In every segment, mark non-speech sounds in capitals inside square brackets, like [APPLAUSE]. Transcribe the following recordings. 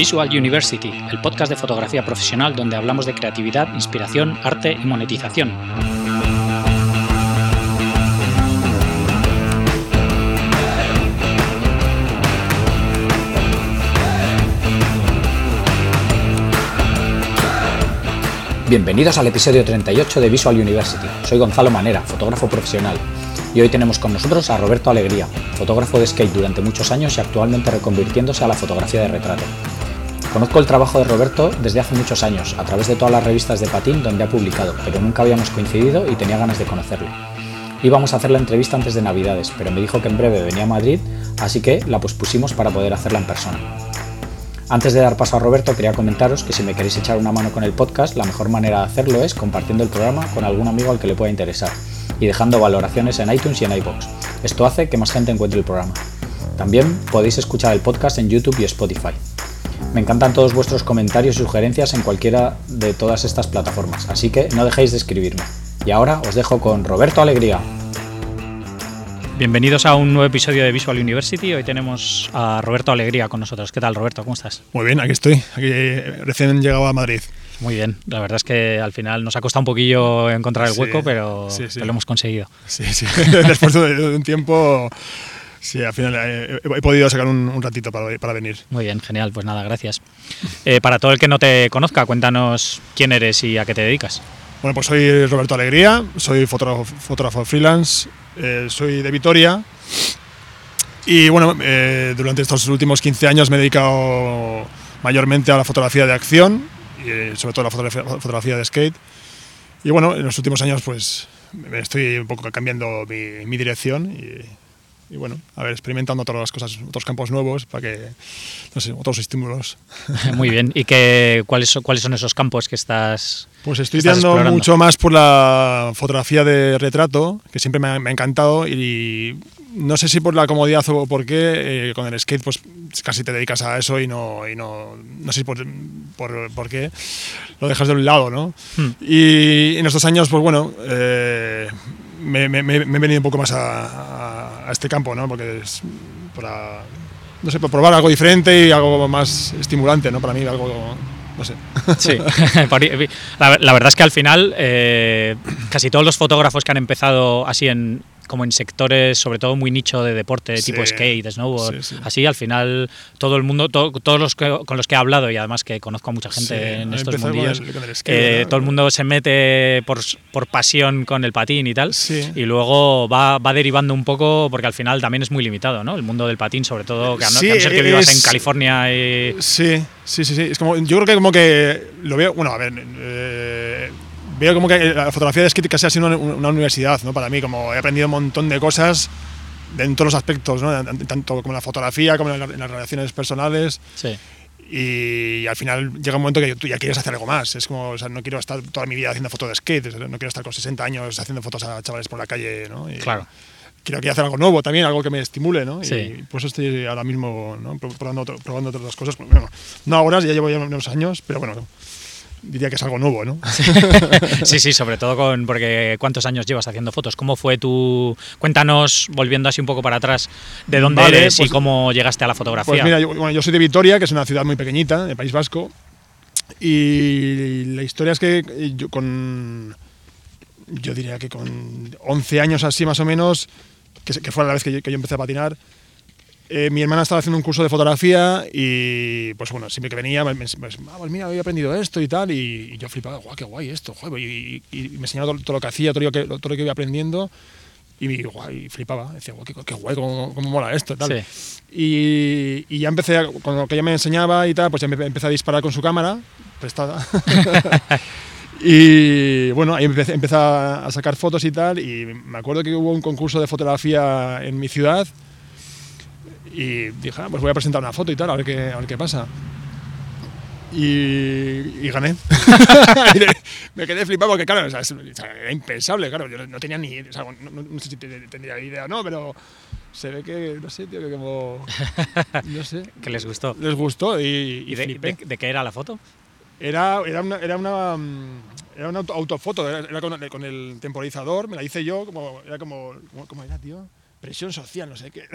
Visual University, el podcast de fotografía profesional donde hablamos de creatividad, inspiración, arte y monetización. Bienvenidos al episodio 38 de Visual University. Soy Gonzalo Manera, fotógrafo profesional, y hoy tenemos con nosotros a Roberto Alegría, fotógrafo de skate durante muchos años y actualmente reconvirtiéndose a la fotografía de retrato. Conozco el trabajo de Roberto desde hace muchos años, a través de todas las revistas de patín donde ha publicado, pero nunca habíamos coincidido y tenía ganas de conocerle. Íbamos a hacer la entrevista antes de Navidades, pero me dijo que en breve venía a Madrid, así que la pospusimos para poder hacerla en persona. Antes de dar paso a Roberto, quería comentaros que si me queréis echar una mano con el podcast, la mejor manera de hacerlo es compartiendo el programa con algún amigo al que le pueda interesar y dejando valoraciones en iTunes y en iBox. Esto hace que más gente encuentre el programa. También podéis escuchar el podcast en YouTube y Spotify. Me encantan todos vuestros comentarios y sugerencias en cualquiera de todas estas plataformas, así que no dejéis de escribirme. Y ahora os dejo con Roberto Alegría. Bienvenidos a un nuevo episodio de Visual University. Hoy tenemos a Roberto Alegría con nosotros. ¿Qué tal, Roberto? ¿Cómo estás? Muy bien, aquí estoy. Aquí eh, recién llegado a Madrid. Muy bien, la verdad es que al final nos ha costado un poquillo encontrar el hueco, pero, lo hemos conseguido. Sí, sí, [LAUGHS] después de un tiempo, sí, al final eh, he, podido sacar un, ratito para, para, venir. Muy bien, genial, pues nada, gracias. Eh, para todo el que no te conozca, cuéntanos quién eres y a qué te dedicas. Bueno, pues soy Roberto Alegría, soy fotógrafo, fotógrafo freelance, eh, soy de Vitoria y bueno, durante estos últimos 15 años me he dedicado mayormente a la fotografía de acción y eh, sobre todo la fotografía, de skate. Y bueno, en los últimos años pues estoy un poco cambiando mi, mi dirección y, y, bueno, a ver, experimentando todas las cosas, otros campos nuevos para que, no sé, otros estímulos. Muy bien, ¿y qué, cuáles, cuáles son esos campos que estás Pues estoy tirando mucho más por la fotografía de retrato, que siempre me ha, me ha encantado y no sé si por la comodidad o por qué, eh, con el skate pues casi te dedicas a eso y no, y no, no sé por, por, por qué, lo dejas de un lado, ¿no? Hmm. Y en estos años, pues bueno, eh, me, me, me, he venido un poco más a, a, este campo, ¿no? Porque es para, no sé, probar algo diferente y algo más estimulante, ¿no? Para mí algo... No sé. Sí, [LAUGHS] [LAUGHS] la, la, verdad es que al final eh, casi todos los fotógrafos que han empezado así en, como en sectores, sobre todo muy nicho de deporte, tipo skate, snowboard, así al final todo el mundo, todos los que, con los que he hablado y además que conozco a mucha gente en estos mundillos, eh, todo el mundo se mete por, por, pasión con el patín y tal, y luego va, va, derivando un poco porque al final también es muy limitado, ¿no? El mundo del patín, sobre todo, que a no, ser que vivas en California y... Sí, sí, sí, sí, es como, yo creo que como que lo veo, bueno, a ver... Eh, veo como que la fotografía de skate casi ha sido una, una, universidad, ¿no? Para mí, como he aprendido un montón de cosas en todos los aspectos, ¿no? Tanto como en la fotografía, como en, las relaciones personales. Sí. Y, al final llega un momento que tú ya quieres hacer algo más. Es como, o sea, no quiero estar toda mi vida haciendo fotos de skate, no quiero estar con 60 años haciendo fotos a chavales por la calle, ¿no? Y claro. Quiero, hacer algo nuevo también, algo que me estimule, ¿no? Sí. Y por eso estoy ahora mismo ¿no? probando, probando otras cosas. Bueno, no ahora, ya llevo ya unos años, pero bueno, diría que es algo nuevo, ¿no? [LAUGHS] Sí, sí, sobre todo con porque cuántos años llevas haciendo fotos. ¿Cómo fue tu cuéntanos volviendo así un poco para atrás de dónde eres y pues cómo llegaste a la fotografía? Pues mira, yo, bueno, yo soy de Vitoria, que es una ciudad muy pequeñita, de País Vasco, y la historia es que yo con yo diría que con 11 años así más o menos, que, que fue la vez que yo, que yo empecé a patinar, eh, mi hermana estaba haciendo un curso de fotografía y, pues bueno, siempre que venía, me, me, ah, pues mira, había aprendido esto y tal, y, y yo flipaba, guau, qué guay esto, joder, y, y, me enseñaba todo, todo, lo que hacía, todo lo que, todo lo que iba aprendiendo, y, guay, flipaba, decía, guau, qué, qué guay, cómo, cómo, mola esto y tal. Sí. Y, y, ya empecé, a, con lo que ella me enseñaba y tal, pues ya me empecé a disparar con su cámara, prestada. [LAUGHS] Y bueno, ahí empecé, empecé, a sacar fotos y tal, y me acuerdo que hubo un concurso de fotografía en mi ciudad, y dije, ah, pues voy a presentar una foto y tal, a ver qué, a ver qué pasa. Y, y gané. [LAUGHS] me quedé flipado porque, claro, o sea, era impensable, claro, yo no tenía ni, o sea, no, no, no, sé si tendría idea o no, pero se ve que, no sé, tío, que como, [LAUGHS] no sé. que les gustó. Les gustó y, y, ¿Y de, de, de, qué era la foto? Era, era, una, era una, era una autofoto, era, con, con, el temporizador, me la hice yo, como, era como, ¿cómo era, tío? Presión social, no sé qué.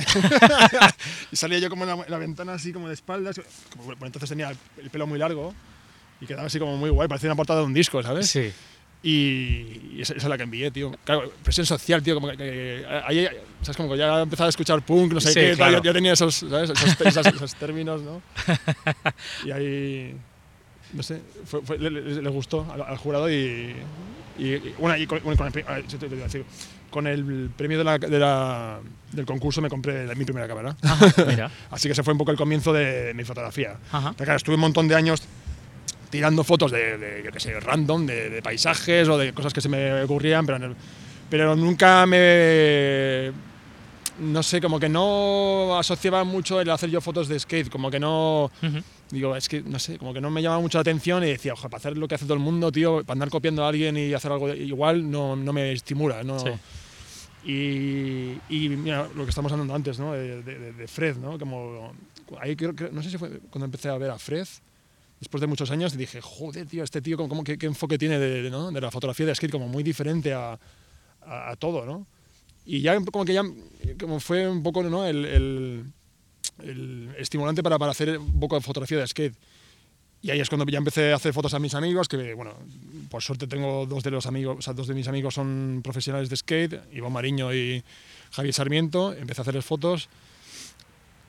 [LAUGHS] y salía yo como en la, en la ventana así como de espaldas, como, bueno, entonces tenía el pelo muy largo y quedaba así como muy guay, parecía una portada de un disco, ¿sabes? Sí. Y, esa, esa es la que envié, tío. Claro, presión social, tío, como que, que ahí, ¿sabes? Como que ya empezaba a escuchar punk, no sé Sí, qué, tal, claro. ya, ya tenía esos, ¿sabes? Esos, esos- esos términos, ¿no? [LAUGHS] Y ahí, no sé, fue- fue- le, le- gustó al, al jurado y, y, y, bueno, y con, bueno, con Con el premio de la, de la- del concurso me compré mi primera cámara. Ajá, mira. [LAUGHS] Así que ese fue un poco el comienzo de mi fotografía. Ajá. Claro, estuve un montón de años tirando fotos de, de, yo qué sé, random, de, de paisajes o de cosas que se me ocurrían, pero, pero nunca me... No sé, como que no asociaba mucho el hacer yo fotos de skate, como que no... Ujú. Digo, es que, no sé, como que no me llamaba mucho la atención y decía, ojo, para hacer lo que hace todo el mundo, tío, para andar copiando a alguien y hacer algo igual, no, no me estimula, no... Sí. Y, y mira, lo que estamos hablando antes, ¿no? De, de- de Fred, ¿no? Como, ahí creo, creo- no sé si fue cuando empecé a ver a Fred, después de muchos años, dije, joder, tío, este tío, como, qué, qué enfoque tiene de, de, ¿no? de la fotografía de skate, como muy diferente a, a, a todo, ¿no? Y ya como que ya como fue un poco ¿no? el, el- el estimulante para, para hacer un poco de fotografía de skate. Y ahí es cuando ya empecé a hacer fotos a mis amigos, que bueno, por suerte tengo dos de los amigos, o sea, dos de mis amigos son profesionales de skate, Iván Mariño y Javier Sarmiento, empecé a hacerles fotos.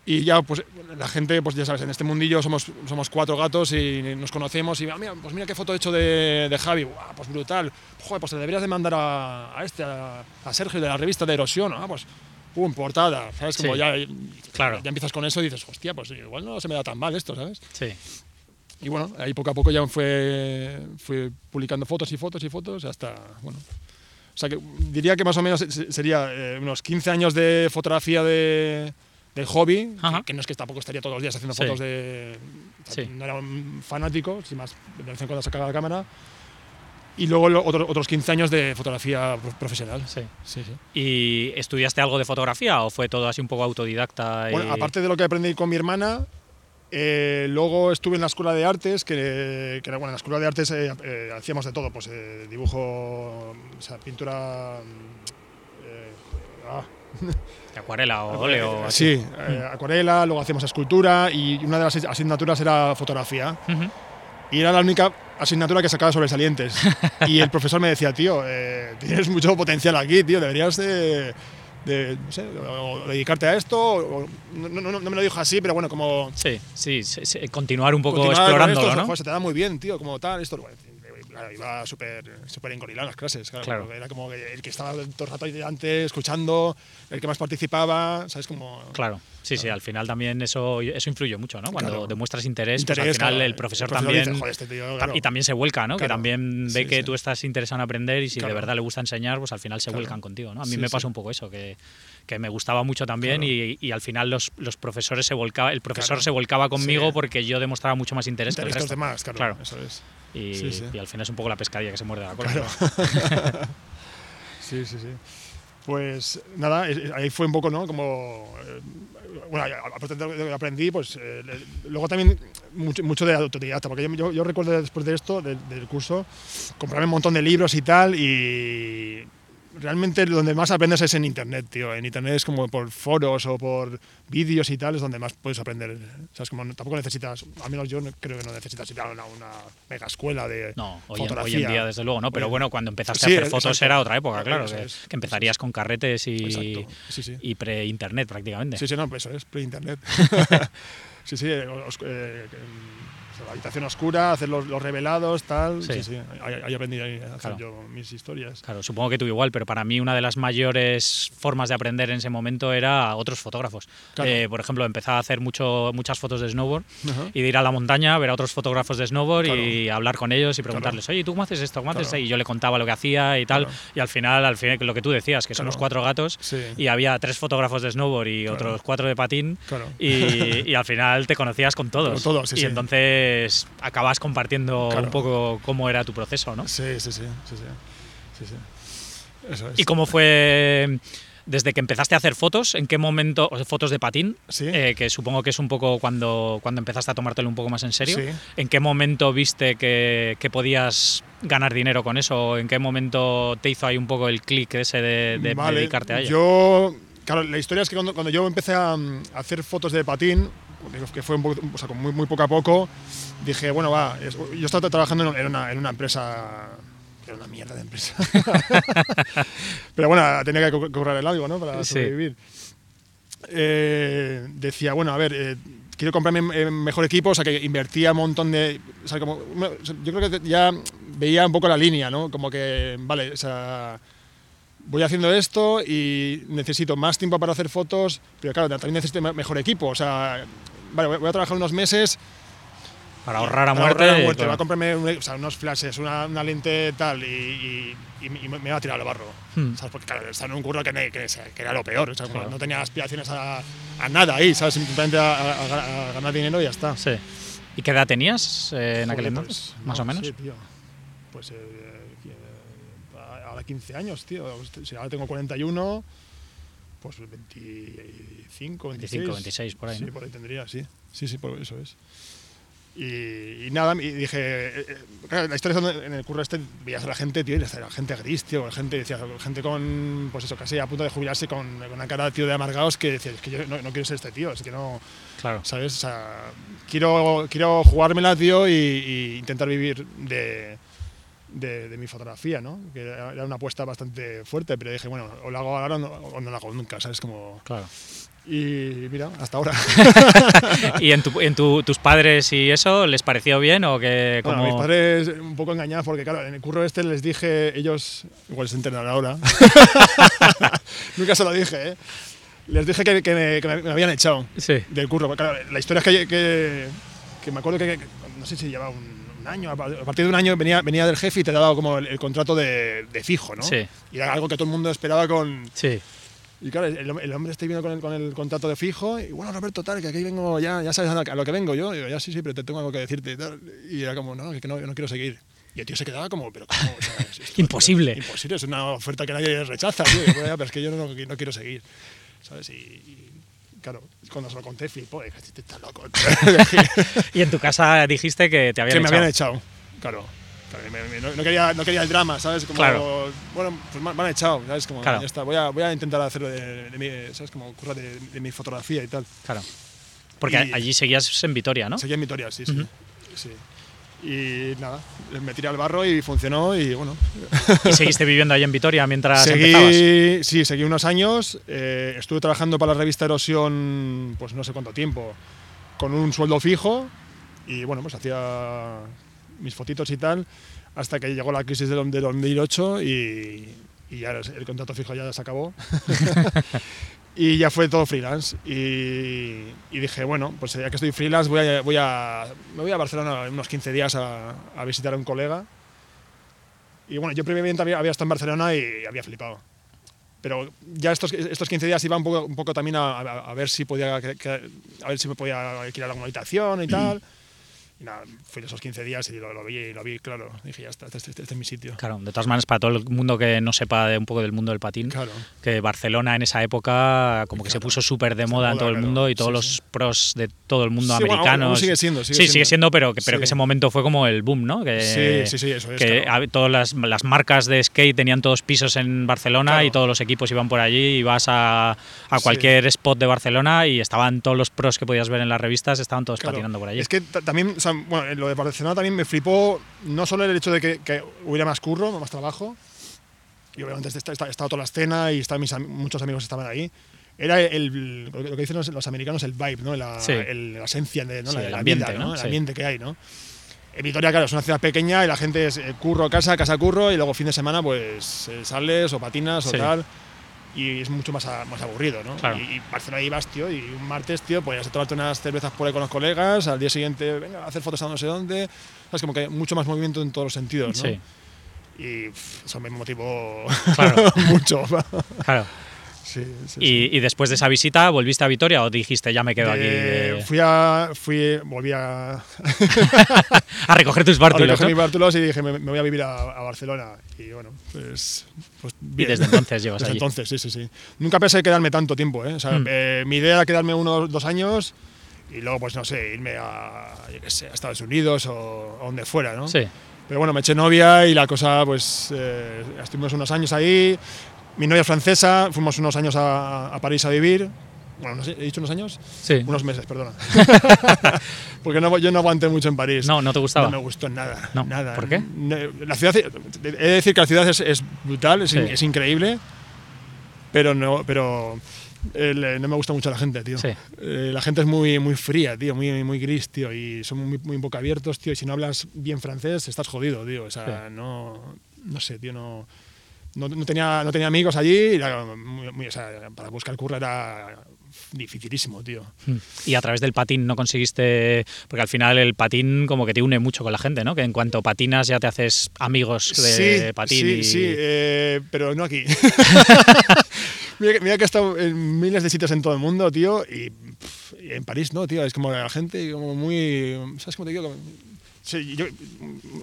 Y ya, pues la gente, pues ya sabes, en este mundillo somos, somos cuatro gatos y nos conocemos y, ah, mira, pues mira qué foto he hecho de, de Javi, Guau, pues brutal. Joder, pues te deberías de mandar a, a este, a, a Sergio de la revista de Erosión, ah, pues, pum, portada, ¿sabes? Como Sí. ya, Claro. ya empiezas con eso y dices, hostia, pues igual no se me da tan mal esto, ¿sabes? Sí. Y bueno, ahí poco a poco ya fue, fue publicando fotos y fotos y fotos hasta, bueno. O sea que diría que más o menos se- sería eh, unos 15 años de fotografía de, de hobby, que, que no es que tampoco estaría todos los días haciendo Sí. fotos de... Sí. No era un fanático, sin más, de vez en cuando sacaba la cámara. Y luego lo- otro- otros 15 años de fotografía pro- profesional. Sí. Sí, sí. ¿Y estudiaste algo de fotografía o fue todo así un poco autodidacta? y- Bueno, aparte de lo que aprendí con mi hermana, eh, luego estuve en la escuela de artes, que, que era, bueno, en la escuela de artes eh, eh, hacíamos de todo, pues dibujo, o sea, pintura... ah, ¿De [LAUGHS] acuarela o óleo? sí, acuarela, luego hacíamos escultura y una de las asignaturas era fotografía. Y era la única asignatura que sacaba sobresalientes. [LAUGHS] y el profesor me decía, tío, tienes mucho potencial aquí, tío, deberías de, de, no sé, o dedicarte a esto. o- no, no- me lo dijo así, pero bueno, como... Sí, sí, continuar un poco continuar con explorándolo, esto, ¿no? joder, se te da muy bien, tío, como tal, esto. bueno, claro, iba súper súper engorilado en las clases, claro, Claro. Era como el que estaba todo el rato ahí delante, escuchando, el que más participaba, ¿sabes? Como... Claro, sí, sí, al final también eso, eso influye mucho, ¿no? Cuando demuestras interés, pues Interés, al final el profesor, dice, también... "Joder, este tío, tam- claro". Y también se vuelca, ¿no? que también ve Sí, que sí. tú estás interesado en aprender y si de verdad le gusta enseñar, pues al final se vuelcan contigo, ¿no? A mí Sí, me pasa un poco eso, que, que me gustaba mucho también Claro. y, y al final los, los profesores se volcaba, el profesor Claro. se volcaba conmigo Sí. porque yo demostraba mucho más interés, Interés que que el los resto. demás, claro, Claro. eso es. Y, Sí, sí. y al final es un poco la pescadilla que se muerde la cola. Claro. [LAUGHS] sí, sí, sí. Pues nada, eh, ahí fue un poco, ¿no? Como. eh, bueno, aparte de lo que aprendí, pues eh, luego también mucho, mucho de autodidacta, porque yo, yo, yo recuerdo después de esto, del- del curso, comprarme un montón de libros y tal, y realmente donde más aprendes es en internet, tío. En internet es como por foros o por vídeos y tal, es donde más puedes aprender. ¿Sabes? Como no- tampoco necesitas, al menos yo no- creo que no necesitas ir a una, una mega escuela de No, hoy en, hoy fotografía. en día desde luego, ¿no? Pero bueno, cuando empezaste sí, a hacer fotos exacto. era otra época, Claro, que, es, que empezarías con carretes y, Exacto, sí, sí. y pre-internet prácticamente. Sí, sí, no, pues eso es pre-internet. [LAUGHS] [LAUGHS] sí, sí, os- eh, la habitación oscura, hacer los, los revelados, tal. Sí. Sí, sí, ahí, aprendí a hacer Claro. yo mis historias. Claro, supongo que tú igual, pero para mí una de las mayores formas de aprender en ese momento era otros fotógrafos. Claro. Eh, por ejemplo, empezaba a hacer mucho, muchas fotos de snowboard y de ir a la montaña, ver a otros fotógrafos de snowboard y hablar con ellos y preguntarles, oye, ¿tú cómo haces esto? ¿Cómo haces esto? Y yo le contaba lo que hacía y tal. Y al final, al final, lo que tú decías, que somos Claro. cuatro gatos Sí. y había tres fotógrafos de snowboard y otros cuatro de patín. Claro. Y, y al final te conocías con todos. Con todos, sí, y sí. Entonces acabas compartiendo Claro. un poco cómo era tu proceso, ¿no? Sí, sí, sí, sí, sí. sí, sí. Eso es. ¿Y cómo fue desde que empezaste a hacer fotos? ¿En qué momento, fotos de patín? Sí. eh, que supongo que es un poco cuando, cuando empezaste a tomártelo un poco más en serio. Sí. ¿En qué momento viste que, que podías ganar dinero con eso? ¿En qué momento te hizo ahí un poco el clic ese de, de Vale, dedicarte a ello? Yo, claro, la historia es que cuando, cuando yo empecé a, a hacer fotos de patín, que fue un poco, o sea, muy, muy poco a poco, dije, bueno, va, es- yo estaba trabajando en, una, en una empresa, era una mierda de empresa. [LAUGHS] Pero bueno, tenía que co- cobrar el algo, ¿no? Para Sí. sobrevivir. Eh, decía, bueno, a ver, eh, quiero comprarme eh, mejor equipo, o sea, que invertía un montón de... O sea, como, yo creo que ya veía un poco la línea, ¿no? Como que, vale, o sea, voy haciendo esto y necesito más tiempo para hacer fotos, pero claro, también necesito me- mejor equipo, o sea, vale, voy- a trabajar unos meses Para ahorrar a para muerte. ahorrar a muerte, voy a comprarme un- o sea, unos flashes, una, una lente tal y, y- y me- va a tirar al barro. Hmm. ¿sabes? Porque claro, estaba en un curro que, que, que era lo peor, o sea, Claro. no tenía aspiraciones a, a nada ahí, ¿sabes? Simplemente a, a- ganar dinero y ya está. Sí. ¿Y qué edad tenías eh, en aquel Joder, entonces? pues, más no, o menos. Sí, tío. Pues eh, 15 años, tío. Si ahora tengo 41, pues 25, 26. 25, 26 por ahí, Sí, ¿no? por ahí tendría, sí. Sí, sí, por eso es. Y, y nada, y dije, eh, eh, claro, la historia es donde en el curro este veías a la gente, tío, y era gente gris, tío, gente, decía, gente con, pues eso, casi a punto de jubilarse con, con una cara, tío, de amargados que decía, es que yo no, no quiero ser este tío, es que no, Claro. ¿sabes? O sea, quiero, quiero jugármela, tío, y, y intentar vivir de, de, de mi fotografía, ¿no? Que era una apuesta bastante fuerte, pero dije, bueno, o lo hago ahora o no, o no lo hago nunca, ¿sabes? Como, Claro. y mira, hasta ahora. [LAUGHS] [LAUGHS] ¿Y en, tu, en tu- tus padres y eso les pareció bien o que como... Bueno, mis padres un poco engañados porque, claro, en el curro este les dije, ellos, igual se enteran ahora, [LAUGHS] nunca se lo dije, ¿eh? Les dije que, que me, que me habían echado Sí. del curro. Claro, la historia es que, que, me acuerdo que- no sé si llevaba un, un año, a partir de un año venía, venía del jefe y te daba como el, el contrato de, de fijo, ¿no? Sí. Y era algo que todo el mundo esperaba con... Sí. Y claro, el, el hombre está viendo con el, con el contrato de fijo y bueno, Roberto, tal, que aquí vengo, ya, ya sabes a lo que- vengo yo. Y digo, ya sí, sí, pero te tengo algo que decirte y tal. Y era como, no, que no, yo no quiero seguir. Y el tío se quedaba como, pero ¿cómo? O sea, [LAUGHS] es- esto- Imposible. Imposible, es una oferta que nadie rechaza, tío. Y, bueno, ya, pero es que yo no, no quiero seguir, ¿sabes? Y, y, claro, cuando se lo conté, flipó, dije, este está loco. [LAUGHS] Y en tu casa dijiste que te habían que me echado. habían echado, claro. No, quería, no quería el drama, ¿sabes? Como, Claro. Bueno, pues me, han echado, ¿sabes? Como, Claro. ya está, voy a, voy a intentar hacerlo de, de mi, ¿sabes? Como curra de, de mi fotografía y tal. Claro. Porque Y- allí seguías en Vitoria, ¿no? Seguía en Vitoria, sí, sí. Y nada, me tiré al barro y funcionó y bueno. ¿Y seguiste viviendo ahí en Vitoria mientras empezabas? Seguí, sí, seguí unos años. eh, estuve trabajando para la revista Erosión, pues no sé cuánto tiempo, con un sueldo fijo y bueno, pues hacía mis fotitos y tal, hasta que llegó la crisis del del 2008 y, y ya el contrato fijo ya se acabó. [LAUGHS] y ya fue todo freelance. Y, y dije, bueno, pues ya que estoy freelance, voy a, voy a, me voy a Barcelona unos 15 días a, a visitar a un colega. Y bueno, yo previamente había, había estado en Barcelona y había flipado. Pero ya estos, estos 15 días iba un poco, un poco también a, a- a ver si podía a ver si me podía alquilar alguna habitación y tal. [CLEARS THROAT] Y nada, fui esos 15 días y lo, lo vi, lo vi claro. Dije, ya está, este, este- este es mi sitio. Claro, de todas maneras, para todo el mundo que no sepa de un poco del mundo del patín, Claro. que Barcelona en esa época como que se puso súper de moda en todo el claro. mundo y todos Sí, los sí. pros de todo el mundo Sí, americanos. sigue siendo, sigue sí, sigue siendo. pero, que, pero que ese momento fue como el boom, ¿no? Que, Sí, sí, sí, eso es, Que claro. todas las, las marcas de skate tenían todos pisos en Barcelona y todos los equipos iban por allí y vas a, a cualquier spot de Barcelona y estaban todos los pros que podías ver en las revistas, estaban todos patinando por allí. Es que ta- también, sea, bueno, en lo de Barcelona también me flipó no solo el hecho de que, que hubiera más curro, más trabajo, y obviamente está, está, estaba toda la escena y estaban mis muchos amigos estaban ahí. Era el, lo que dicen los, los americanos, el vibe, ¿no? la, Sí. el- la esencia, de, ¿no? Sí, la, el ambiente, vida, ¿no? El Sí. ambiente que hay, ¿no? En Vitoria, claro, es una ciudad pequeña y la gente es eh, curro, casa, casa, curro, y luego fin de semana, pues eh, sales o patinas Sí. o tal. Y es mucho más, a- más aburrido, ¿no? Claro. Y, y Barcelona ibas, tío, y un martes, tío, podías tomarte unas cervezas por ahí con los colegas, al día siguiente, venga, a hacer fotos a no sé dónde. Es como que hay mucho más movimiento en todos los sentidos, ¿no? Sí, Y pff, eso me motivó Claro. [LAUGHS] mucho. claro. Sí, sí, sí. Y, después de esa visita, ¿volviste a Vitoria o dijiste ya me quedo aquí de- Fui a. Fui, volví a, [LAUGHS] a recoger tus a bártulos? recoger ¿no? mis bártulos y dije, me, me voy a vivir a, a Barcelona. Y bueno, pues. pues Y desde entonces llevas Desde allí. entonces, sí, sí, sí. Nunca pensé quedarme tanto tiempo, ¿eh? O sea, Mm. eh, mi idea era quedarme unos dos años y luego, pues no sé, irme a, yo qué sé, a Estados Unidos o a donde fuera, ¿no? Sí, Pero bueno, me eché novia y la cosa, pues, eh, estuvimos unos años ahí. Mi novia es francesa, fuimos unos años a, a París a vivir. Bueno, no sé, ¿he dicho unos años? Sí. Unos meses, perdona. [LAUGHS] Porque no, yo no aguanté mucho en París. No, no te gustaba. No me gustó nada. No, nada. ¿por qué? La ciudad, he de decir que la ciudad es, es brutal, es, Sí. es increíble, pero no, pero eh, no me gusta mucho la gente, tío. Sí. Eh, la gente es muy, muy fría, tío, muy, muy gris, tío, y son muy, muy boca abiertos, tío, y si no hablas bien francés estás jodido, tío. O sea, Sí. no, no sé, tío, no, no, no tenía, no tenía amigos allí, y era muy- muy- o sea, para buscar curra era dificilísimo, tío. Mm. Y a través del patín no conseguiste, porque al final el patín como que te une mucho con la gente, ¿no? Que en cuanto patinas ya te haces amigos de patín sí, y... sí, eh, pero no aquí. [LAUGHS] mira, que, mira que he estado en miles de sitios en todo el mundo, tío, y, y en París no, tío, es como la gente como muy... ¿Sabes cómo te digo? Como- sí, yo-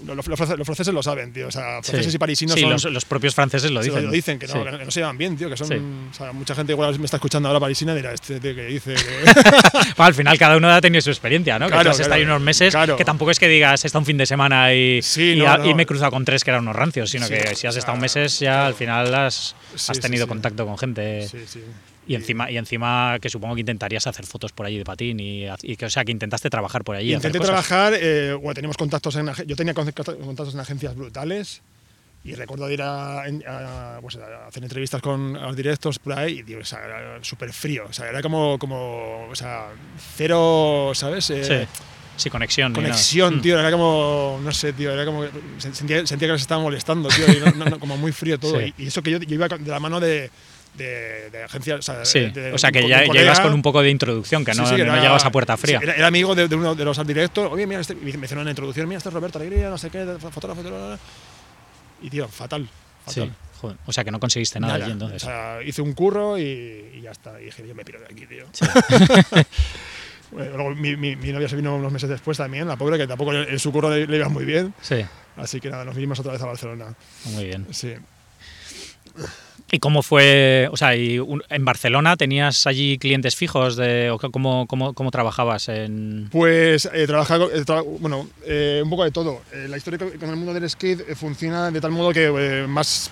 lo- los, franceses, los franceses lo saben, tío, o sea, Sí. franceses y parisinos Sí, son... los, los propios franceses lo dicen. dicen que no, Sí. que no se llevan bien, tío, que son... O sea, mucha gente igual me está escuchando ahora parisina y dirá, este tío que dice que... [LAUGHS] Bueno, al final cada uno ha tenido su experiencia, ¿no? que tú has estado ahí unos meses, claro. que tampoco es que digas, he estado un fin de semana y, Sí, y, no, ha- no. y me he cruzado con tres que eran unos rancios, sino que si has estado meses ya al final has, has tenido contacto con gente. sí, sí. Y encima, y encima que supongo que intentarías hacer fotos por allí de patín y, y que, o sea, que intentaste trabajar por allí. Intenté trabajar, eh, bueno, teníamos contactos en, yo tenía con- contactos en agencias brutales y recuerdo ir a, a, pues, a hacer entrevistas con los directos por ahí y tío, o sea, era súper frío, o sea, era como, como o sea, cero, ¿sabes? Eh, Sí, sí, conexión. Conexión, tío, era como, no sé, tío, era como, se- sentía, sentía que nos estaba molestando, tío, y no- no, como muy frío todo. Sí. Y, y eso que yo, yo iba de la mano de, de, de agencias, o sea, Sí, de- o sea que ya, ibas con un poco de introducción, que Sí, no, sí, que no era- llegabas a puerta fría. sí, era, era amigo de, uno de los directos. Oye, mira, este, me hicieron una introducción. Mira, este es Roberto Alegría, no sé qué, fotógrafo. tal". Y tío, fatal. Sí, fatal. joder, o sea que no conseguiste nada, allí entonces. O sea, hice un curro y, y ya está. Y dije, yo me piro de aquí, tío. Sí. [LAUGHS] Luego mi, mi- mi novia se vino unos meses después también, la pobre, que tampoco en, en su curro le, le iba muy bien. sí, Así que nada, nos vinimos otra vez a Barcelona. muy bien. Sí. ¿Y cómo fue, o sea, y en Barcelona tenías allí clientes fijos de, o cómo, cómo, cómo trabajabas en... Pues eh, trabajar, con- eh, bueno, eh, un poco de todo. Eh, la historia con el mundo del skate eh, funciona de tal modo que más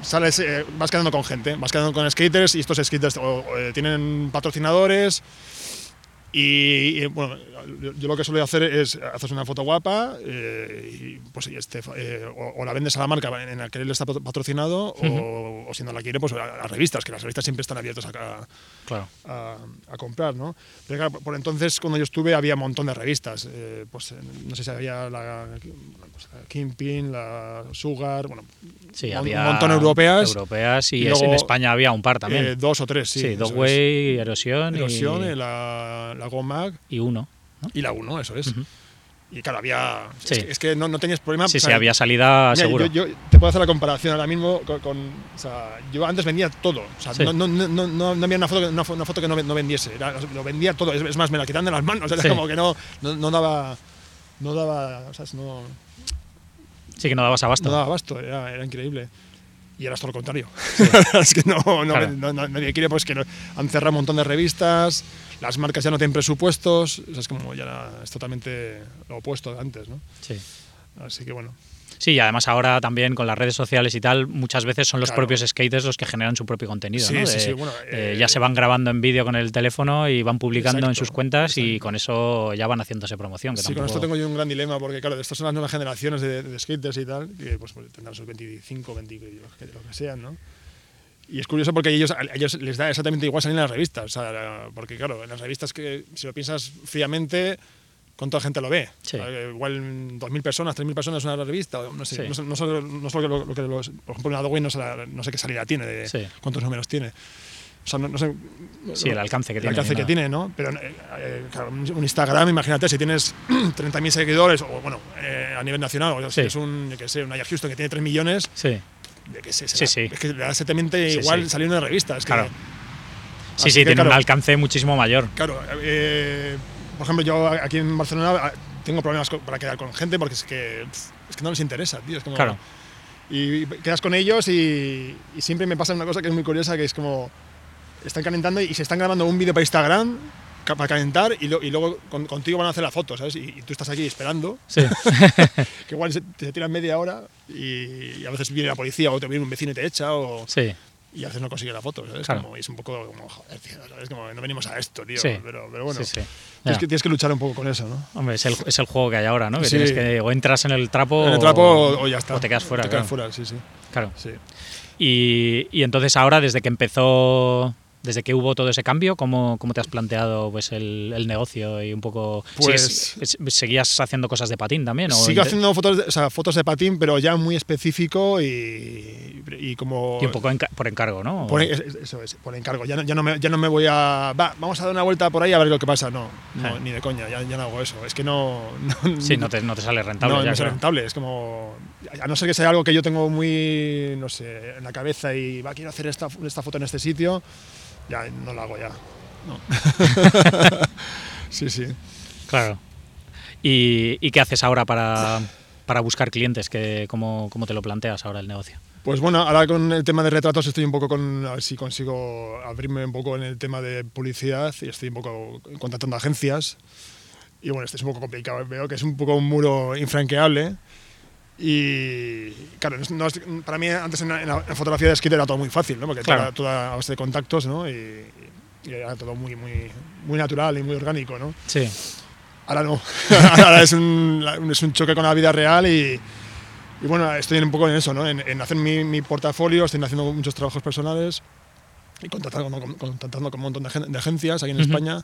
sales, vas quedando con gente, vas quedando con skaters y estos skaters tienen patrocinadores y, y, bueno, yo, lo que suelo hacer es haces una foto guapa eh, y pues y este, eh, o, o la vendes a la marca en la que él está patrocinado o, o si no la quiere pues a las revistas, que las revistas siempre están abiertas a, Claro. a, a comprar, ¿no? Pero claro, por entonces cuando yo estuve había un montón de revistas, eh, pues eh, no sé si había la, pues, la Kingpin, la Sugar, bueno, Sí, un, había un montón europeas, europeas y, y es- en luego, España había un par también. eh, dos o tres, sí. sí. Dogway, Erosión, Erosión, eh, y, la, la GoMag y uno. y la 1, eso es. Y claro, había... Sí. Es, que, es que no, no tenías problema. Sí, o sí, había salida Mira, seguro. Yo, yo te puedo hacer la comparación ahora mismo con, con- o sea, yo antes vendía todo, o sea, Sí. no, no, no, no, había una foto, una, una foto que no, no vendiese, era- lo vendía todo, es, es más, me la quitaban de las manos, era como que no, no, no daba, no daba, o sea, no, Sí que no dabas abasto. no daba abasto, era, era increíble. Y ahora es todo lo contrario. [LAUGHS] es que no, no, Claro. no- nadie quiere, pues que han cerrado un montón de revistas, las marcas ya no tienen presupuestos, o sea, es como ya es totalmente lo opuesto de antes, ¿no? Sí. Así que bueno. Sí, y además ahora también con las redes sociales y tal, muchas veces son los Claro. propios skaters los que generan su propio contenido. Sí, ¿no? De- sí, bueno, de eh, ya se van grabando en vídeo con el teléfono y van publicando en Exacto, sus cuentas y exacto. con eso ya van haciéndose promoción. Que Sí, con tampoco- esto tengo yo un gran dilema porque, claro, estas son las nuevas generaciones de, de skaters y tal, que pues, pues, tendrán sus 25, 20, que- lo que sean, ¿no? Y es curioso porque a ellos, a ellos les da exactamente igual salir en las revistas, o sea, porque, claro, en las revistas que, si lo piensas fríamente, ¿cuánta gente lo ve? Sí. Igual 2.000 personas, 3.000 personas una revista, no sé, Sí. no, no sé lo, no sé lo lo- que los, por ejemplo, en Adobe no sé, no sé qué salida tiene, de Sí. cuántos números tiene. O sea, no, no sé. Sí, el alcance que el tiene, alcance ni que tiene, ¿no? Pero eh, eh, claro, un un Instagram, imagínate, si tienes [CLEARS THROAT] 30.000 seguidores, o bueno, eh, a nivel nacional, o si Sí. es un, yo qué sé, un Aya Houston que tiene 3 millones, Sí. De qué sé, Sí, sí. es que le da exactamente Sí, igual sí. salir en una revista. Es que, Claro. Sí, sí, que, tiene un claro, alcance muchísimo mayor. Claro, eh, por ejemplo, yo aquí en Barcelona ah, tengo problemas para quedar con gente porque es que, es que no les interesa, tío. Es como, Claro. Y quedas con ellos y, y siempre me pasa una cosa que es muy curiosa, que es como están calentando y se están grabando un vídeo para Instagram para calentar y, lo- y luego con- contigo van a hacer la foto, ¿sabes? Y, y tú estás aquí esperando, Sí. [LAUGHS] que igual se, te tiran media hora y, y a veces viene la policía o te viene un vecino y te echa o... sí. y a veces no consigue la foto, ¿sabes? Claro. Como, y es un poco como, joder, tío, ¿sabes? Como, no venimos a esto, tío. Sí. Pero, pero bueno, Sí, tienes, que, tienes que luchar un poco con eso, ¿no? Hombre, es el, es el juego que hay ahora, ¿no? Que tienes que o entras en el trapo, En el trapo o, o ya está. o te quedas fuera. Te claro. quedas fuera, sí, sí. Claro. sí. Y, y entonces ahora, desde que empezó, desde que hubo todo ese cambio, ¿cómo, cómo te has planteado pues el, el negocio y un poco... Pues- ¿sigues- es- ¿Seguías haciendo cosas de patín también? o Sigo haciendo fotos de, o sea, fotos de patín, pero ya muy específico y, y como... Y un poco enca- por encargo, ¿no? Por, es- es- eso es, por encargo. Ya no, ya, no me, ya no me voy a. Va, vamos a dar una vuelta por ahí a ver lo que pasa. No, no ni de coña, ya, ya no hago eso. Es que no. [LAUGHS] no Sí, no te, no te sale rentable. no, ya, rentable. Es como. A no ser que sea algo que yo tengo muy. No sé, en la cabeza y va, quiero hacer esta, esta foto en este sitio, ya no lo hago ya. No. [LAUGHS] sí, sí. Claro. ¿Y, y qué haces ahora para, para buscar clientes? ¿Qué, cómo, ¿Cómo te lo planteas ahora el negocio? Pues bueno, ahora con el tema de retratos estoy un poco con. A ver si consigo abrirme un poco en el tema de publicidad y estoy un poco contactando agencias. Y bueno, este es un poco complicado. Veo que es un poco un muro infranqueable. Y claro, no para mí antes en, la- en la fotografía de skate era todo muy fácil, ¿no? Porque Claro. toda, a base de contactos, ¿no? Y, y era todo muy, muy, muy natural y muy orgánico, ¿no? Sí. Ahora no. [LAUGHS] Ahora es un, es un choque con la vida real y, y bueno, estoy un poco en eso, ¿no? En, en hacer mi, mi portafolio, estoy haciendo muchos trabajos personales y contactando con, contactando con un montón de, agen- de agencias aquí en Ujú. España.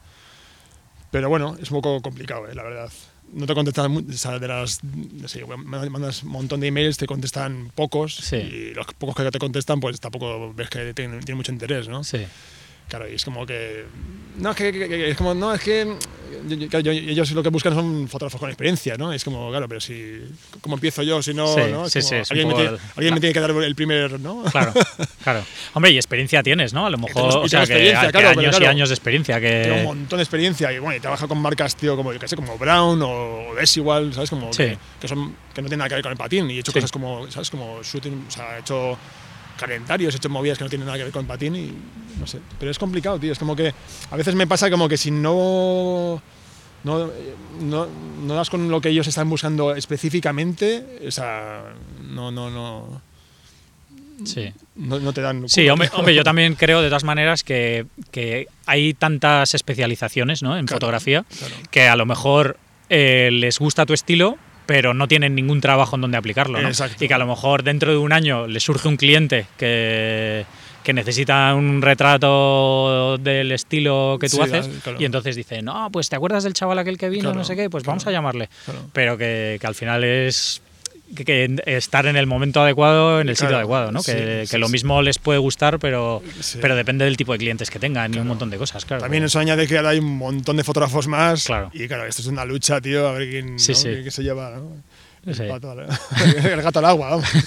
Pero bueno, es un poco complicado, ¿eh? la verdad. No te contestan, o sea, de las, no sé, mandas un montón de emails, te contestan pocos Sí. y los pocos que te contestan, pues tampoco ves que tienen, tienen mucho interés, ¿no? Sí. Claro, y es como que. No, es que, que- que- es como, no, es que. yo- yo- claro, yo- ellos lo que buscan son fotógrafos con experiencia, ¿no? Es como, claro, pero si. ¿Cómo empiezo yo si no.? Sí, ¿no? Sí, como, sí, alguien me tiene, el- alguien me tiene que dar el primer, ¿no? Claro, claro. Hombre, y experiencia tienes, ¿no? A lo mejor, o sea, que, que claro, pero años y años de experiencia Tengo un que... montón de experiencia y bueno, y trabaja con marcas, tío, como, yo qué sé, como Brown o, Desigual, ¿sabes? Como Sí. que, que son, que no tienen nada que ver con el patín y he hecho cosas como, ¿sabes? Como shooting, o sea, he hecho calendarios, he hecho movidas que no tienen nada que ver con patín y no sé. Pero es complicado, tío. Es como que a veces me pasa como que si no. No, no, no das con lo que ellos están buscando específicamente, o sea, no, no, no, Sí. no, no te dan. Sí, hombre, hombre, yo también creo de todas maneras que, que hay tantas especializaciones ¿no? en Claro, fotografía claro. que a lo mejor eh, les gusta tu estilo, pero no tienen ningún trabajo en donde aplicarlo. ¿no? Y que a lo mejor dentro de un año les surge un cliente que, que necesita un retrato del estilo que tú Sí, haces claro. y entonces dice, no, pues te acuerdas del chaval aquel que vino, Claro, no sé qué, pues claro. vamos a llamarle. Pero que, que al final es que, que estar en el momento adecuado, en el sitio adecuado, ¿no? sí, que, sí, que lo sí. mismo les puede gustar, pero, pero depende del tipo de clientes que tengan y un montón de cosas, claro. También eso añade que ahora hay un montón de fotógrafos más. Claro. Y claro, esto es una lucha, tío, a ver quién, ¿no? quién- se lleva, ¿no? Al- [LAUGHS] el gato al agua, vamos. [LAUGHS]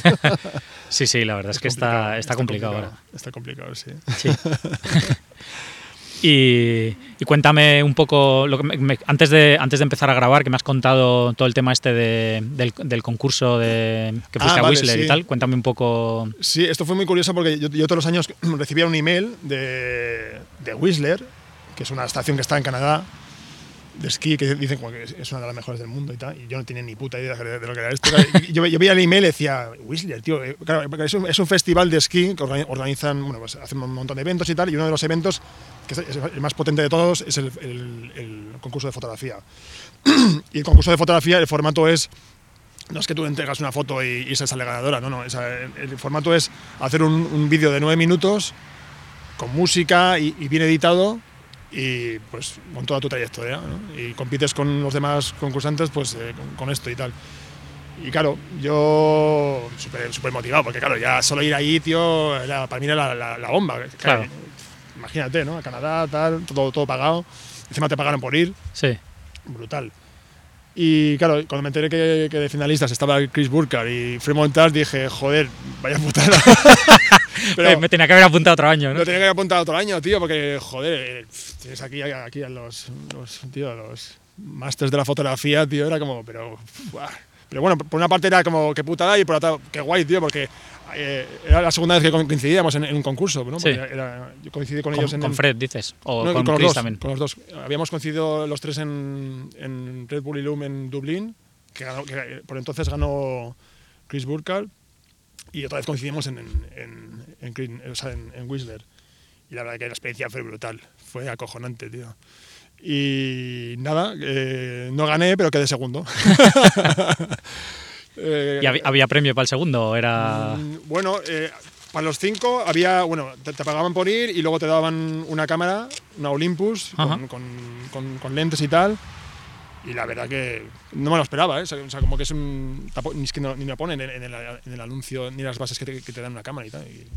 Sí, sí, la verdad es, que está, está complicado, ahora. Está complicado, sí. [LAUGHS] Y, y cuéntame un poco, lo que me- me- antes, de, antes de empezar a grabar, que me has contado todo el tema este de- del, del concurso de, que fuiste Ah, a vale, Whistler y tal, cuéntame un poco... Sí, esto fue muy curioso porque yo, yo todos los años [CLEARS THROAT] recibía un email de, de Whistler, que es una estación que está en Canadá, de esquí, que dicen como que es una de las mejores del mundo y tal, y yo no tenía ni puta idea de de lo que era esto. Y yo, yo veía el email y decía, Whistler, tío, eh, claro, es un, es un festival de esquí que organi- organizan, bueno, pues hacen un montón de eventos y tal, y uno de los eventos, que es el más potente de todos, es el, el- el concurso de fotografía. [CLEARS THROAT] y el concurso de fotografía, el formato es no es que tú entregas una foto y, y esa sale ganadora, no, no. esa- el, el formato es hacer un, un vídeo de nueve minutos con música y, y bien editado y pues con toda tu trayectoria. ¿no? Y compites con los demás concursantes pues eh, con, con esto y tal. Y claro, yo súper motivado, porque claro, ya solo ir ahí, tío, era- para mí era la, la- la bomba. Claro. Imagínate, ¿no? A Canadá, tal, todo, todo pagado. Encima te pagaron por ir Sí, brutal. Y claro, cuando me enteré que, que de finalistas estaba Chris Burkhardt y Fremont Tars, dije, joder, vaya putada. [LAUGHS] Pero Eh, me tenía que haber apuntado otro año, ¿no? lo tenía que haber apuntado otro año, tío, porque, joder, tienes aquí, aquí a los, los, tío, los masters de la fotografía, tío, era como, pero, buah. pero bueno, por una parte era como, qué putada y por otra, qué guay, tío, porque eh, era la segunda vez que coincidíamos en, en un concurso, ¿no? Sí. Porque era- yo coincidí con, Con, ellos en con Fred, dices, o no, con, los Chris dos, también. con los dos. Habíamos coincidido los tres en, en Red Bull Illum en Dublín, que, ganó- que por entonces ganó Chris Burkhardt. Y otra vez coincidimos en, o sea, en- en Whistler. Y la verdad que la experiencia fue brutal, fue acojonante, tío. Y nada, eh, no gané, pero quedé segundo. [LAUGHS] Eh, ¿Y había, había premio para el segundo? Era... Mm, Bueno, eh, para los cinco había, bueno, te, te pagaban por ir y luego te daban una cámara, una Olympus, con, con- con- con lentes y tal. Y la verdad que no me lo esperaba, ¿eh? O sea, o sea, como que es un. Ni, es que no, ni lo ponen en, en el, en el anuncio, ni las bases que te, que te dan una cámara y tal. Y,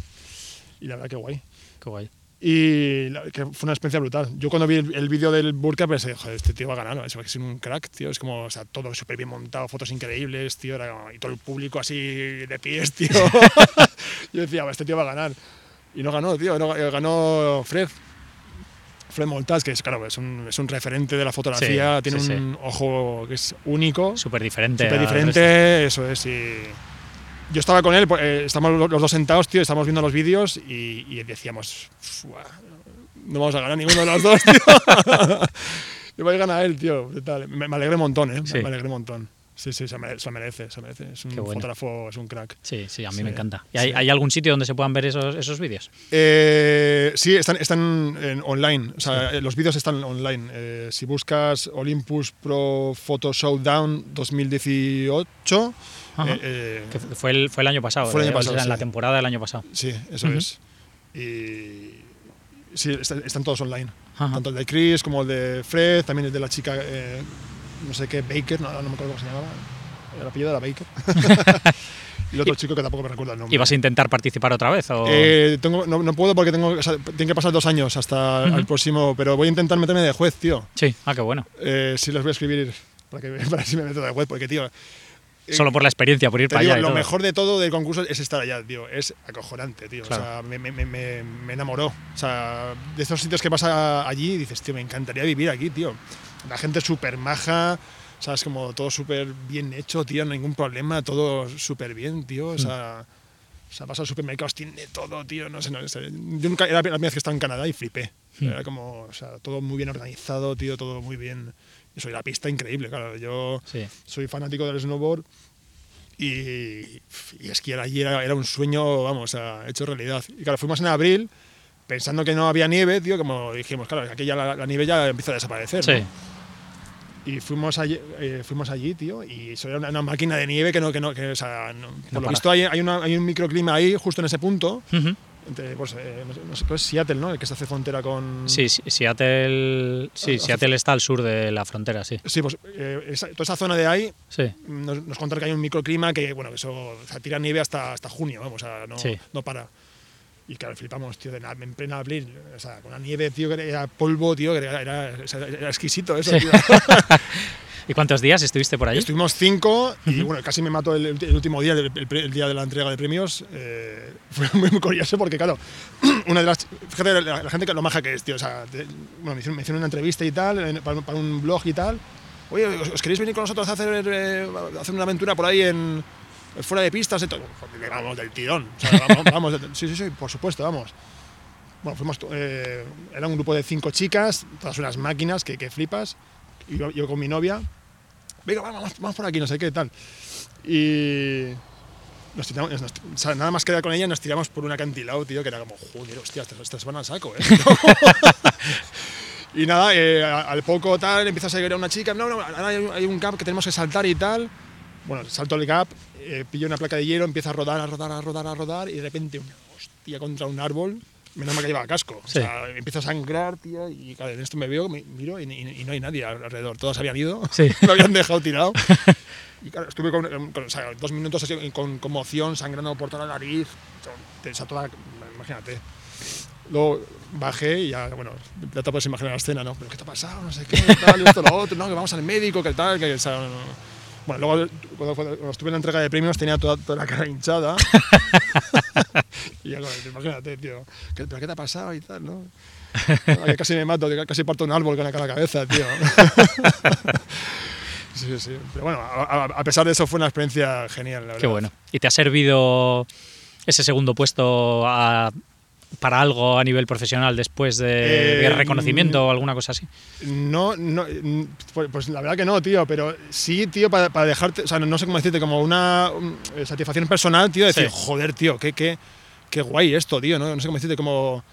y la verdad que guay. Qué guay. Y que fue una experiencia brutal. Yo cuando vi el, el vídeo del Burka pensé, joder, este tío va a ganar, ¿no? es un crack, tío. Es como, o sea, todo súper bien montado, fotos increíbles, tío. era como- y todo el público así de pies, tío. [LAUGHS] Yo decía, "Va, este tío va a ganar. Y no ganó, tío. no- eh, ganó Fred. Fred Moltas, que es, claro, es un, es un referente de la fotografía, Sí, tiene sí, un ojo que es único. Súper diferente. Súper diferente, eso es. Y yo estaba con él, pues, eh, estamos los dos sentados, tío, estamos viendo los vídeos y, y decíamos, "Fua, no vamos a ganar ninguno de los dos, tío. y voy a ganar él, tío. Me, me alegré un montón, ¿eh? Sí. Me alegré un montón. Sí, sí, se merece, se merece. se merece. Es un bueno. fotógrafo, es un crack. Sí, sí, a mí Sí, me encanta. ¿Y hay, sí. hay algún sitio donde se puedan ver esos, esos vídeos? Eh, sí, están, están en online. O sea, los vídeos están online. Eh, si buscas Olympus Pro Photo Showdown 2018, Ajá. Eh, eh, Que fu- fue el, fue el año pasado. Fue el año ¿eh? O sea, pasado, En la sí. temporada del año pasado. Sí, eso Ujú. es. Y sí, está- están todos online. Ajá. Tanto el de Chris como el de Fred, también el de la chica, eh, no sé qué, Baker, no, no me acuerdo cómo se llamaba. El apellido era Baker. [LAUGHS] y el otro chico que tampoco me recuerdo el nombre. ¿Y vas a intentar participar otra vez? O... Eh, tengo, no, no puedo porque tengo, o sea, tienen que pasar dos años hasta Ujú. el próximo, pero voy a intentar meterme de juez, tío. Sí, ah, qué bueno. Eh, sí, les voy a escribir para que [LAUGHS] para si me meto de juez, porque, tío, Solo por la experiencia, por ir para digo, allá. y lo todo. mejor de todo del concurso es estar allá, tío. Es acojonante, tío. Claro. O sea, me, me, me, me- enamoró. O sea, de estos sitios que vas a- allí dices, tío, me encantaría vivir aquí, tío. La gente súper maja, ¿sabes? Como todo súper bien hecho, tío, ningún problema, todo súper bien, tío. O sea, o sea, vas al supermercado, tiene todo, tío. No sé, no sé. Yo nunca, era la primera vez que estaba en Canadá y flipé. Hmm. Era como, o sea, todo muy bien organizado, tío, todo muy bien. Soy la pista increíble, claro. Yo Sí. soy fanático del snowboard y, y esquiar allí era, era un sueño, vamos, a- hecho realidad. Y claro, fuimos en abril pensando que no había nieve, tío, como dijimos, claro, aquí ya la, la nieve ya empieza a desaparecer. Y fuimos allí, eh, fuimos allí, tío, y eso era una, una máquina de nieve que no, que no, que, o sea, no- por No lo para. visto hay, hay, una- hay un microclima ahí, justo en ese punto, Ujú. Entre, pues, eh, no sé, es Seattle, ¿no? El que se hace frontera con... Sí, sí, Seattle, sí, Ah, Seattle está al sur de la frontera, sí. Sí, pues eh, esa- toda esa zona de ahí Sí, nos, nos contaron que hay un microclima que, bueno, eso o sea, tira nieve hasta, hasta junio, vamos, o sea, no, Sí. no para. Y claro, flipamos, tío, de na- en plena abril, o sea, con la nieve, tío, que era polvo, tío, que era, era, o sea, era exquisito eso, Sí. tío. [LAUGHS] ¿Y cuántos días estuviste por allí? Estuvimos cinco y, bueno, casi me mató el, el último día, el, el- el día de la entrega de premios. eh, [LAUGHS] fue muy, muy curioso porque, claro, [CLEARS THROAT] una de las. Fíjate la, la gente que lo maja que es, tío. O sea, te- bueno, me hicieron, me hicieron una entrevista y tal, en- para, para un blog y tal. Oye, ¿os, os queréis venir con nosotros a hacer, eh, a hacer una aventura por ahí en. Fuera de pistas? y todo? Vamos del tirón. O sea, vamos, [LAUGHS] vamos, sí, sí, sí, por supuesto, vamos. Bueno, fuimos. eh, era un grupo de cinco chicas, todas unas máquinas que, que flipas. Y yo, yo con mi novia. Venga, vamos, vamos por aquí, no sé qué tal. Y. Nos tiramos, nos- o sea, nada más quedar con ella, nos tiramos por un acantilado, tío, que era como, joder, hostia, estas, estas van al saco, ¿eh? [LAUGHS] y nada, eh, a- al poco tal, empieza a a una chica, no, no, ahora hay un gap que tenemos que saltar y tal. Bueno, salto el gap, eh, pillo una placa de hielo, empieza a rodar, a rodar, a rodar, a rodar, y de repente una hostia contra un árbol. Menos mal que lleva casco. Sí. O sea, empieza a sangrar, tío, y claro, en esto me veo, me miro y, y- y no hay nadie alrededor. Todos habían ido, Sí. [LAUGHS] lo habían dejado tirado. [LAUGHS] Y claro, estuve con, con- o sea, dos minutos así, con conmoción, sangrando por toda la nariz. O sea, toda, imagínate. Luego bajé y ya, bueno, ya te puedes imaginar la escena, ¿no? ¿Pero qué te ha pasado? No sé qué, tal, esto, lo otro, ¿no? Que vamos al médico, que tal, que... o sea, no. Bueno, luego cuando, cuando estuve en la entrega de premios tenía toda, toda la cara hinchada. [LAUGHS] y joder, imagínate, tío, ¿qué- ¿pero qué te ha pasado y tal, no? Que casi me mato, que casi parto un árbol con la cara a la cabeza, tío. [LAUGHS] Sí, sí, sí. Pero bueno, a- a pesar de eso fue una experiencia genial, la verdad. Qué bueno. ¿Y te ha servido ese segundo puesto a para algo a nivel profesional después de, de Eh, reconocimiento o alguna cosa así? No, no, mm, pues, pues la verdad que no, tío, pero sí, tío, para, para dejarte, o sea, no, no sé cómo decirte, como una um, eh, satisfacción personal, tío, decir, Sí. joder, tío, qué, qué, qué guay esto, tío, ¿no? No sé cómo decirte, como...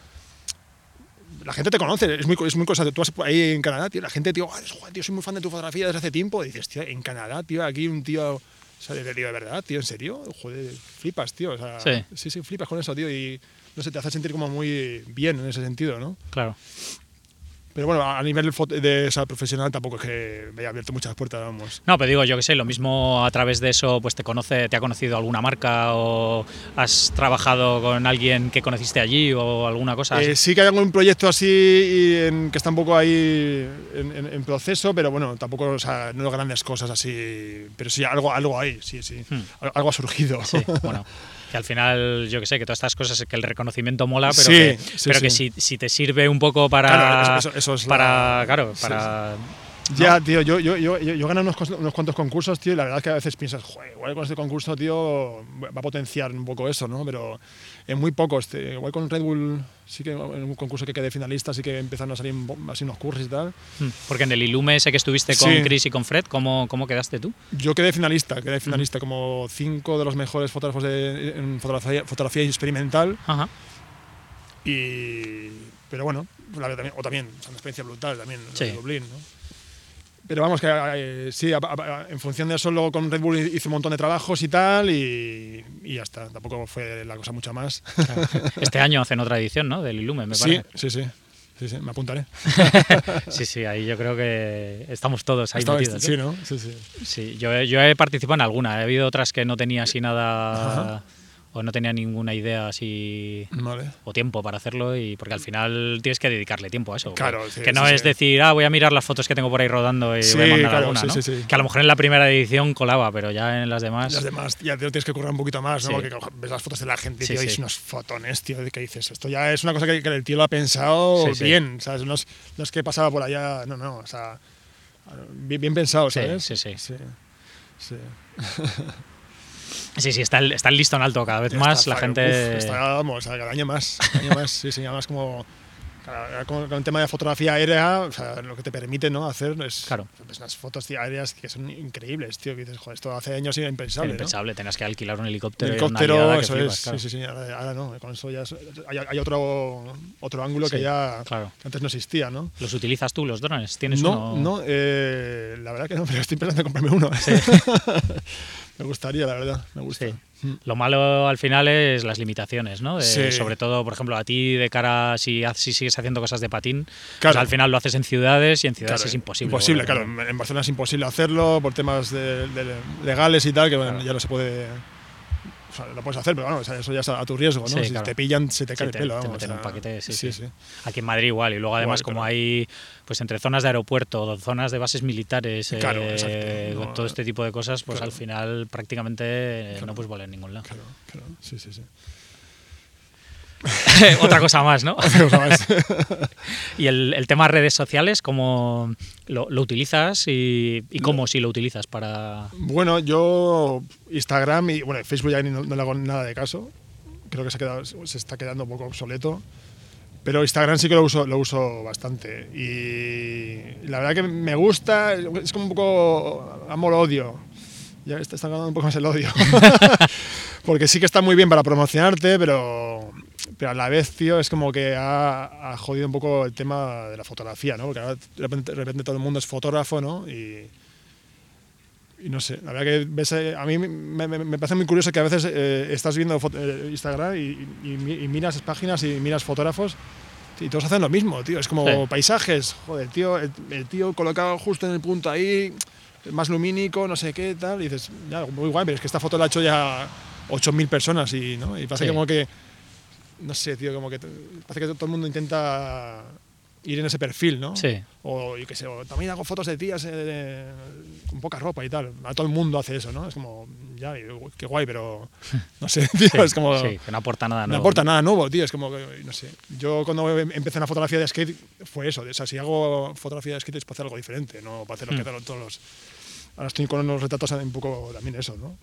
La gente te conoce, es muy, es muy cosa. Tú vas ahí en Canadá, tío, la gente, tío, "Ah, joder, tío, soy muy fan de tu fotografía desde hace tiempo. Y dices, tío, en Canadá, tío, aquí un tío. O sea, de, tío, de verdad, tío, ¿en serio? Joder, flipas, tío. O sea, Sí. sí, sí, flipas con eso, tío. Y no sé, te hace sentir como muy bien en ese sentido, ¿no? Claro. Pero bueno, a nivel de esa profesional tampoco es que me haya abierto muchas puertas, vamos. No, pero digo, yo que sé, lo mismo a través de eso, pues te conoce, te ha conocido alguna marca o has trabajado con alguien que conociste allí o alguna cosa. Eh, sí que hay algún proyecto así y en- que está un poco ahí en, en- en proceso, pero bueno, tampoco, o sea, no grandes cosas así. Pero sí, algo, algo hay, sí, sí. Hmm. Al- Algo ha surgido. Sí, [LAUGHS] bueno. Que al final, yo que sé, que todas estas cosas, que el reconocimiento mola, pero, Sí, que, sí, pero que si, si te sirve un poco para. Claro, eso- eso- es la- para claro, sí, para. Ya, tío, yo, yo, yo, yo, yo gano unos, unos cuantos concursos, tío, y la verdad es que a veces piensas, joder, igual con este concurso, tío, va a potenciar un poco eso, ¿no? Pero en muy pocos. Este, igual con Red Bull, sí que en un concurso que quedé finalista, sí que empezaron a salir así unos cursos y tal. Hmm. Porque en el Ilume ese que estuviste con Sí. Chris y con Fred, ¿cómo, cómo quedaste tú? Yo quedé finalista, quedé finalista como cinco de los mejores fotógrafos de, en fotografía, fotografía experimental. Ajá. Y, pero bueno, la verdad también, o también, es una experiencia brutal también, Sí. de Dublín, ¿no? Pero vamos, que eh, sí, a- en función de eso, luego con Red Bull hice un montón de trabajos y tal, y, y ya está. Tampoco fue la cosa mucho más. [LAUGHS] Este año hacen otra edición, ¿no? Del Ilume, me sí, parece. sí, sí, sí, sí, me apuntaré. [LAUGHS] Sí, sí, ahí yo creo que estamos todos ahí metidos. ¿eh? sí, ¿no? Sí, sí. Sí, yo, he- yo he participado en alguna. Ha habido otras que no tenía así nada o no tenía ninguna idea así Vale. o tiempo para hacerlo y porque al final tienes que dedicarle tiempo a eso. Claro, sí, que no sí, es sí. decir, ah, voy a mirar las fotos que tengo por ahí rodando y voy a mandar claro, alguna, sí, ¿no? sí, sí. Que a lo mejor en la primera edición colaba, pero ya en las demás. Las demás ya te lo tienes que currar un poquito más, ¿no? Porque ves las fotos de la gente, Sí, tío, y unos fotones, tío, de que dices, esto ya es una cosa que, que el tío lo ha pensado bien, ¿sabes? No es, no es que pasaba por allá, no, no, o sea, bien, bien pensado, ¿sabes? sí, sí. sí. sí. [LAUGHS] Sí, sí, está el, está el listón alto cada vez más. está, la uf, gente. está, vamos, cada año más, cada año más, sí, sí, además como... claro, Con, el tema de fotografía aérea, o sea, lo que te permite ¿no? hacer es Claro. ves unas fotos aéreas que son increíbles, tío. Que dices, joder, esto hace años era impensable. ¿no? impensable, tenías que alquilar un helicóptero. y una helicóptero, eso flipas, es. claro. Sí, sí, sí. Ahora, ahora no, con eso ya es- hay, hay otro, otro ángulo Sí, que ya claro. antes no existía, ¿no? ¿Los utilizas tú, los drones? ¿Tienes No, uno? no, eh, la verdad que no, pero estoy pensando en comprarme uno. [LAUGHS] me gustaría, la verdad, me gusta. Sí. Mm. Lo malo al final es las limitaciones, ¿no? De- Sí. Sobre todo, por ejemplo, a ti de cara, si, haz- si sigues haciendo cosas de patín, pues al final lo haces en ciudades y en ciudades Claro, es imposible. Imposible, Bueno, claro. En Barcelona es imposible hacerlo por temas de- de legales y tal, que bueno, Claro. ya no se puede. O sea, lo puedes hacer, pero bueno, o sea, eso ya es a tu riesgo, ¿no? Sí, si claro. te pillan, se te cae te- el pelo. te vamos, meten o un paquete, sí, sí. Aquí en Madrid igual, y luego además Igual, como claro. hay pues entre zonas de aeropuerto, zonas de bases militares, Claro, eh, No, todo este tipo de cosas, pues al final prácticamente eh, no puedes volar en ningún lado. Claro, claro, sí, sí, sí. [LAUGHS] Otra cosa más, ¿no? [LAUGHS] O sea, más- [LAUGHS] Y el, el tema redes sociales, ¿cómo lo, lo utilizas y, y cómo si lo utilizas para...? Bueno, yo Instagram y bueno, Facebook ya ni- no, no le hago nada de caso. Creo que se, ha quedado, se está quedando un poco obsoleto. Pero Instagram sí que lo uso, lo uso bastante. Y la verdad que me gusta, es como un poco amor-odio. Ya está ganando un poco más el odio. Porque sí que está muy bien para promocionarte, pero, pero a la vez, tío, es como que ha, ha jodido un poco el tema de la fotografía, ¿no? Porque ahora de repente, de repente todo el mundo es fotógrafo, ¿no? Y, y no sé, la verdad que ves, eh, a mí me, me- me parece muy curioso que a veces eh, estás viendo eh, Instagram y, y- y miras páginas y miras fotógrafos y todos hacen lo mismo, tío. Es como Sí. paisajes, joder, tío, el, el tío colocado justo en el punto ahí, más lumínico, no sé qué, tal. Y dices, ya, muy guay, pero es que esta foto la ha hecho ya 8.000 personas y, ¿no? y parece Sí. como que, no sé, tío, como que parece que todo el mundo intenta ir en ese perfil, ¿no? Sí. O yo qué sé, o también hago fotos de tías eh, con poca ropa y tal. A todo el mundo hace eso, ¿no? Es como, ya, qué guay, pero no sé, [LAUGHS] tío, Sí, es como... sí, que no aporta nada No nuevo. aporta nada nuevo, tío. Es como que, no sé. Yo cuando em- empecé en la fotografía de skate fue eso. O sea, si hago fotografía de skate es para hacer algo diferente, no para hacer lo que Mm. hacen todos los. Ahora estoy con unos retratos un poco también eso, ¿no?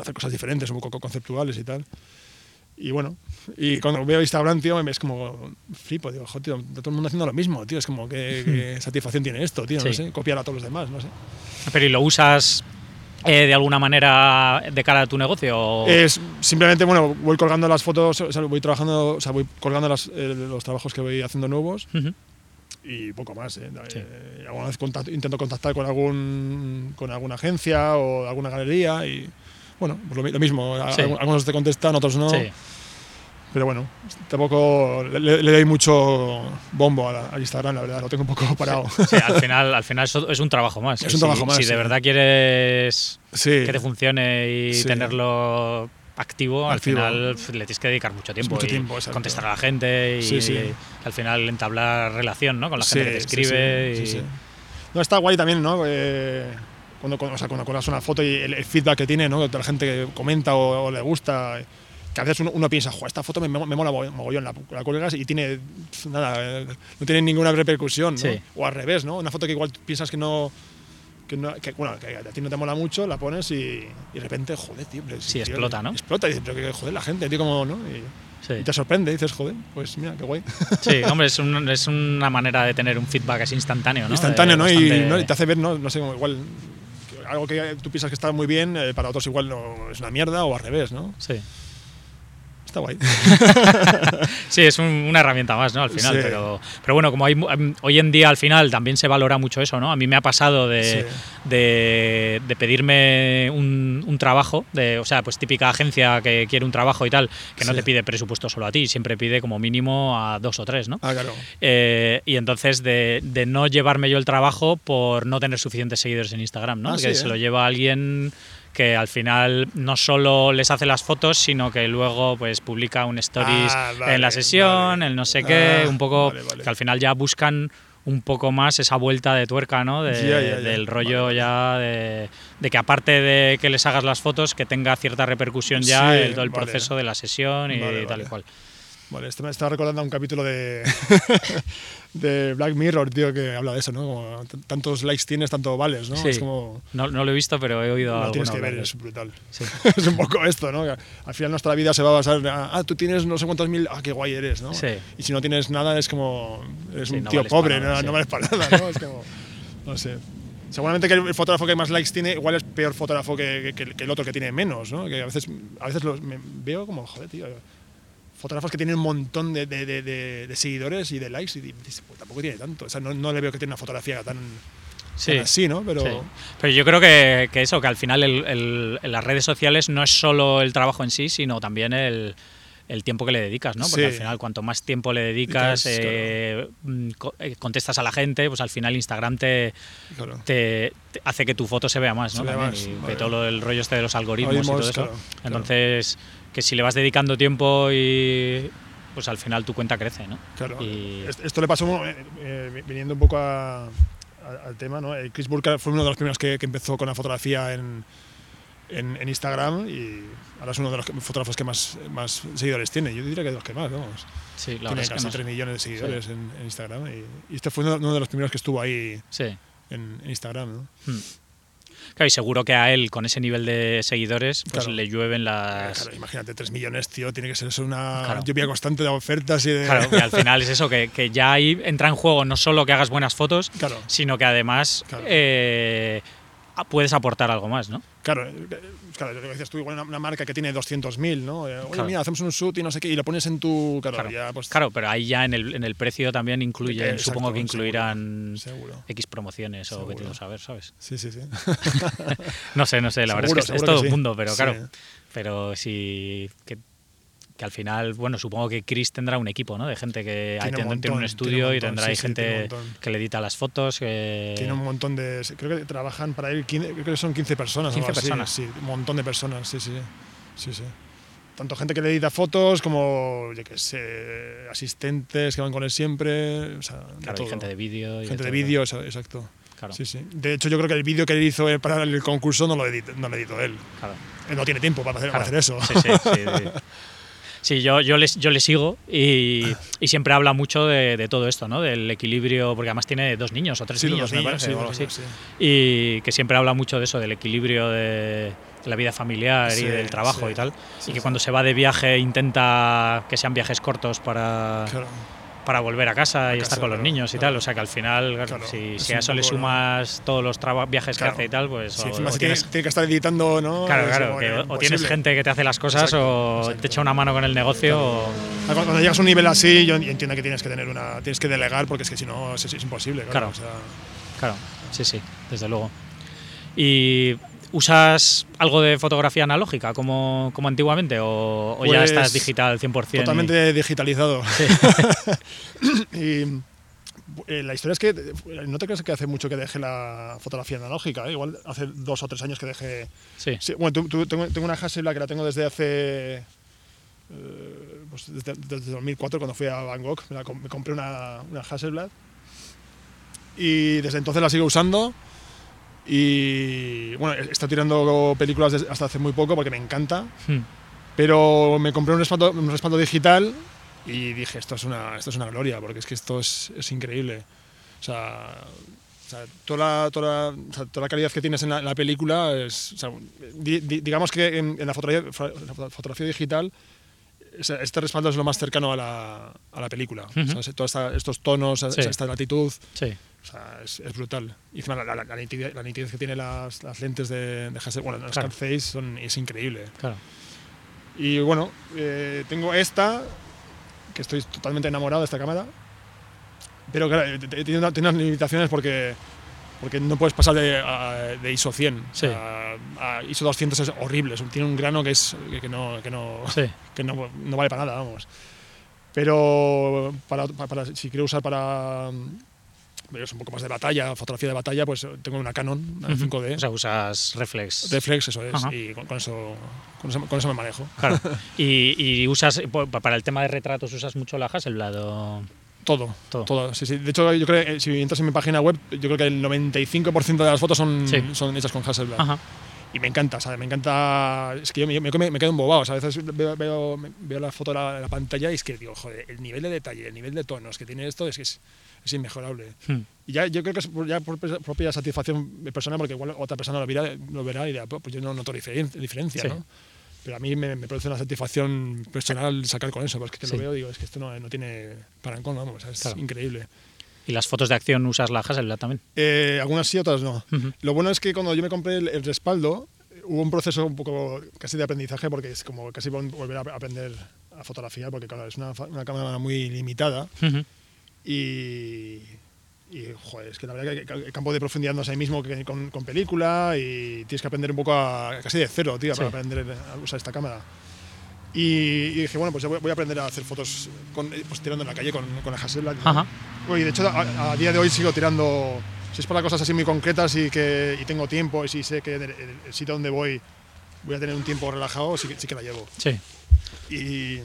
Hacer cosas diferentes, un poco conceptuales y tal. Y bueno, y cuando veo Instagram, tío, es como flipo, digo, joder, tío, todo el mundo haciendo lo mismo, tío, es como que, que satisfacción tiene esto, tío, no Sí. sé, copiar a todos los demás, no sé. Pero ¿y lo usas eh, de alguna manera de cara a tu negocio? Es simplemente, bueno, voy colgando las fotos, o sea, voy trabajando, o sea, voy colgando las- eh, los trabajos que voy haciendo nuevos Ujú. y poco más. ¿eh? Sí. Eh, alguna vez contacto- intento contactar con algún con alguna agencia o alguna galería y bueno, pues lo, lo mismo. Sí. Algunos te contestan, otros no. Sí. Pero bueno, tampoco le, le doy mucho bombo a la- al Instagram, la verdad, lo tengo un poco parado. Sí, al [LAUGHS] final, al final es un trabajo más. Es un Si- trabajo más, Si de sí. verdad quieres que te funcione y tenerlo activo, Activo. al final le tienes que dedicar mucho tiempo. mucho y tiempo, contestar a la gente y al final entablar relación ¿no? con la gente que te escribe. y-. No, está guay también, ¿no? Eh, cuando, cuando, o sea, cuando colgas una foto y el, el feedback que tiene, ¿no? De la gente que comenta o, o le gusta. Que a veces uno, uno piensa, "Jo, esta foto me, me mola mo- mogollón, la, la cuelgas y tiene nada, no tiene ninguna repercusión, ¿no? Sí. O al revés, ¿no? Una foto que igual piensas que no. Que, no, que, bueno, que a ti no te mola mucho, la pones y, y de repente, joder, tío. pero Sí, tío, explota, ¿no? Explota y dices, pero que joder, la gente, tío, como, ¿no? Y, Sí. y te sorprende, y dices, joder, pues mira, qué guay. [LAUGHS] Sí, hombre, es, un- es una manera de tener un feedback así instantáneo, ¿no? instantáneo, Eh, ¿no? Y, bastante- ¿no? y te hace ver, ¿no? No sé, como igual algo que tú piensas que está muy bien, eh, para otros igual no, es una mierda o al revés, ¿no? Sí. Está guay. [LAUGHS] Sí, es un- una herramienta más, ¿no? Al final, Sí. pero, pero bueno, como hay, em, hoy en día al final también se valora mucho eso, ¿no? A mí me ha pasado de, Sí. de, de pedirme un, un trabajo, de, o sea, pues típica agencia que quiere un trabajo y tal, que no te pide presupuesto solo a ti, siempre pide como mínimo a dos o tres, ¿no? Ah, claro. Eh, y entonces de, de no llevarme yo el trabajo por no tener suficientes seguidores en Instagram, ¿no? Ah, que se ¿eh? lo lleva alguien que al final no solo les hace las fotos, sino que luego pues publica un stories Ah, vale, en la sesión, vale. el no sé qué, Ah, un poco vale, que al final ya buscan un poco más esa vuelta de tuerca, ¿no? De- del rollo ya de, de que aparte de que les hagas las fotos, que tenga cierta repercusión ya Sí, en todo el proceso de la sesión y tal y cual. Vale, esto me estaba recordando a un capítulo de, [LAUGHS] de Black Mirror, tío, que habla de eso, ¿no? Como tantos likes tienes, tanto vales, ¿no? Sí. Es como. No, no lo he visto, pero he oído algo. tienes que ver, es brutal. Sí. [LAUGHS] es un poco esto, ¿no? Al final nuestra vida se va a basar en, ah, tú tienes no sé cuántos mil, ah, qué guay eres, ¿no? Sí. Y si no tienes nada es como, eres un no tío vales pobre, nada, no vales para nada, ¿no? Es como, no sé. Seguramente que el fotógrafo que más likes tiene igual es peor fotógrafo que, que- que el otro que tiene menos, ¿no? Que a veces, a veces los, me veo como, joder, tío, fotógrafos que tienen un montón de, de- de- de- de seguidores y de likes y dices, pues tampoco tiene tanto. O sea, no, no le veo que tiene una fotografía tan, Sí. tan así, ¿no? Pero Sí. Pero yo creo que, que eso, que al final el- el- en las redes sociales no es solo el trabajo en sí, sino también el, el tiempo que le dedicas, ¿no? Porque Sí. al final cuanto más tiempo le dedicas, eh, mm, eh, contestas a la gente, pues al final Instagram te, claro. te, te hace que tu foto se vea más, ¿no? Vea más, y que todo el rollo este de los algoritmos, y todo eso. claro. Entonces, que si le vas dedicando tiempo y pues al final tu cuenta crece, ¿no? Claro, Y- est- esto le pasó eh, eh, viniendo un poco a- a- al tema, ¿no? Eh, Chris Burke fue uno de los primeros que, que empezó con la fotografía en, en, en Instagram y ahora es uno de los que- fotógrafos que más, más seguidores tiene. Yo diría que de los que más, vamos. Sí, la tiene es que casi sé. 3 millones de seguidores en, en Instagram y, y este fue uno, uno de los primeros que estuvo ahí Sí. en, en Instagram, ¿no? Hmm. Y seguro que a él, con ese nivel de seguidores, pues Claro. le llueven Eh, las. Claro, imagínate, 3 millones, tío, tiene que ser eso una Claro. lluvia constante de ofertas y de... Claro, que al [LAUGHS] final es eso, que, que ya ahí entra en juego no solo que hagas buenas fotos, sino que además eh, puedes aportar algo más, ¿no? Claro, eh, claro, lo que decías tú, igual una, una marca que tiene 200.000, ¿no? Eh, Oye, Claro. mira, hacemos un shoot y no sé qué, y lo pones en tu. Claro, Claro, ya, pues. Claro, pero ahí ya en el, en el precio también incluyen, Eh, exacto, supongo que incluirán Seguro. X promociones o vete tú a saber, ¿sabes? Sí, sí, sí. [LAUGHS] No sé, no sé, la verdad es que es todo que un sí. mundo, pero Sí. claro. Pero sí que, que al final, bueno, supongo que Chris tendrá un equipo, ¿no? De gente que Tiene un tiene, montón, tiene un tiene estudio y tendrá sí, ahí sí, gente que le edita las fotos. Que... Tiene un montón de. Creo que trabajan para él, 15 creo que son 15 personas. o 15 algo así, personas. Sí, un montón de personas, sí, sí. Sí, sí. Tanto gente que le edita fotos como, yo qué sé, asistentes que van con él siempre. O sea, de Claro, y todo. gente de vídeo. Gente de todo. vídeo, exacto. Claro, Sí, sí. De hecho, yo creo que el vídeo que él hizo eh, para el concurso no lo editó, no lo editó él. claro. Él no tiene tiempo para hacer, para hacer eso. Sí, sí, [LAUGHS] sí, yo, yo, les, yo le sigo y, y siempre habla mucho de, de todo esto, ¿no? Del equilibrio, porque además tiene dos niños o tres Sí, niños, me parece, sí, o algo así. sí. Y que siempre habla mucho de eso, del equilibrio de, la vida familiar y del trabajo y tal. y que cuando se va de viaje intenta que sean viajes cortos para, Claro. Para volver a casa y estar con los niños y claro. tal. O sea que al final, claro, si, a eso le sumas todos los viajes Claro. que hace y tal, pues. Sí, o- encima o si tiene, tienes- tiene que estar editando, ¿no? Claro, claro, que o- tienes gente que te hace las cosas Exacto, o exacto. te echa una mano con el negocio o... Ah, Cuando, cuando llegas a un nivel así, yo entiendo que tienes que tener una, tienes que delegar porque es que si no es, es imposible. Claro. Claro. o sea, Claro, sí, sí, desde luego. ¿Y usas algo de fotografía analógica como, como antiguamente o, o ya Pues, estás digital 100%? y- totalmente digitalizado. [LAUGHS] y eh, la historia es que eh, no te crees que hace mucho que dejé la fotografía analógica, ¿eh? igual hace dos o tres años que dejé. Sí, Sí, bueno, tu- tu- tengo, tengo una Hasselblad que la tengo desde hace. eh, pues desde, desde 2004, cuando fui a Bangkok, me, la me compré una, una Hasselblad. Y desde entonces la sigo usando. Y bueno, he estado tirando películas hasta hace muy poco porque me encanta. Hmm, Pero me compré un respaldo, un respaldo digital y dije, esto es una, esto es una gloria, porque es que esto es, es increíble. O sea, o sea, toda, la, toda, la, o sea, toda la calidad que tienes en la, en la película es... o sea, di- di- digamos que en, en la, fotografía, fotografía digital este respaldo es lo más cercano a la, a la película. O sea, Ujú. todos estos tonos, Sí. esta latitud, sí, o sea, es, es brutal. Y encima la, la- la nitidez, la nitidez que tiene las, las lentes de, de Hasselblad, bueno, las Claro. Son, es increíble. claro. Y bueno, eh, tengo esta, que estoy totalmente enamorado de esta cámara. Pero claro, eh, tiene, una- tiene unas limitaciones porque, porque no puedes pasar de, a- de ISO 100. O Sí. sea, a ISO 200 es horrible, tiene un grano que, es, que, no, que, no, Sí, [LAUGHS] que no, no vale para nada, vamos. Pero para, para- si quiero usar para es un poco más de batalla, fotografía de batalla, pues tengo una Canon una Ujú. 5D. O sea, usas reflex. Reflex, eso es, Ajá. y con, con eso, con, eso, con eso me manejo. Claro. [LAUGHS] Y, y usas, po- para el tema de retratos, usas mucho la Hasselblad o... Todo, Todo. todo. Sí, sí. De hecho, yo creo que si entras en mi página web, yo creo que el 95% de las fotos son, Sí. son hechas con Hasselblad. Ajá. Y me encanta, ¿sabes? Me encanta. Es que yo me, me, me quedo embobado, ¿sabes? A veces veo, veo, veo la foto en la, la pantalla y es que digo, joder, el nivel de detalle, el nivel de tonos que tiene esto es que es, es inmejorable. Hmm. Y ya, yo creo que es por- ya por propia satisfacción personal, porque igual otra persona lo verá, lo verá y dirá, pues yo no noto diferen- diferencia, Sí. ¿no? Pero a mí me, me produce una satisfacción personal sacar con eso, porque es que Sí. lo veo digo, es que esto no, no tiene parancón, vamos, o sea, es Claro. increíble. ¿Y las fotos de acción usas la Hasselblad también? Eh, algunas sí, otras no. Ujú. Lo bueno es que cuando yo me compré el, el respaldo, hubo un proceso un poco casi de aprendizaje, porque es como casi vol- volver a aprender a fotografiar, porque claro, es una, una cámara muy limitada Ujú. Y, y, joder, es que la verdad que el campo de profundidad no es el mismo que con, con película y tienes que aprender un poco a, casi de cero, tío, para Sí. aprender a usar esta cámara. Y, y dije, bueno, pues yo voy, voy a aprender a hacer fotos con, eh, pues, tirando en la calle con, con la Hasselblad. Ajá. Oye, de hecho, a, a día de hoy sigo tirando. Si es para cosas así muy concretas y que y tengo tiempo y si sé que el, el- sitio donde voy voy a tener un tiempo relajado, sí que, sí que la llevo. Sí. Y,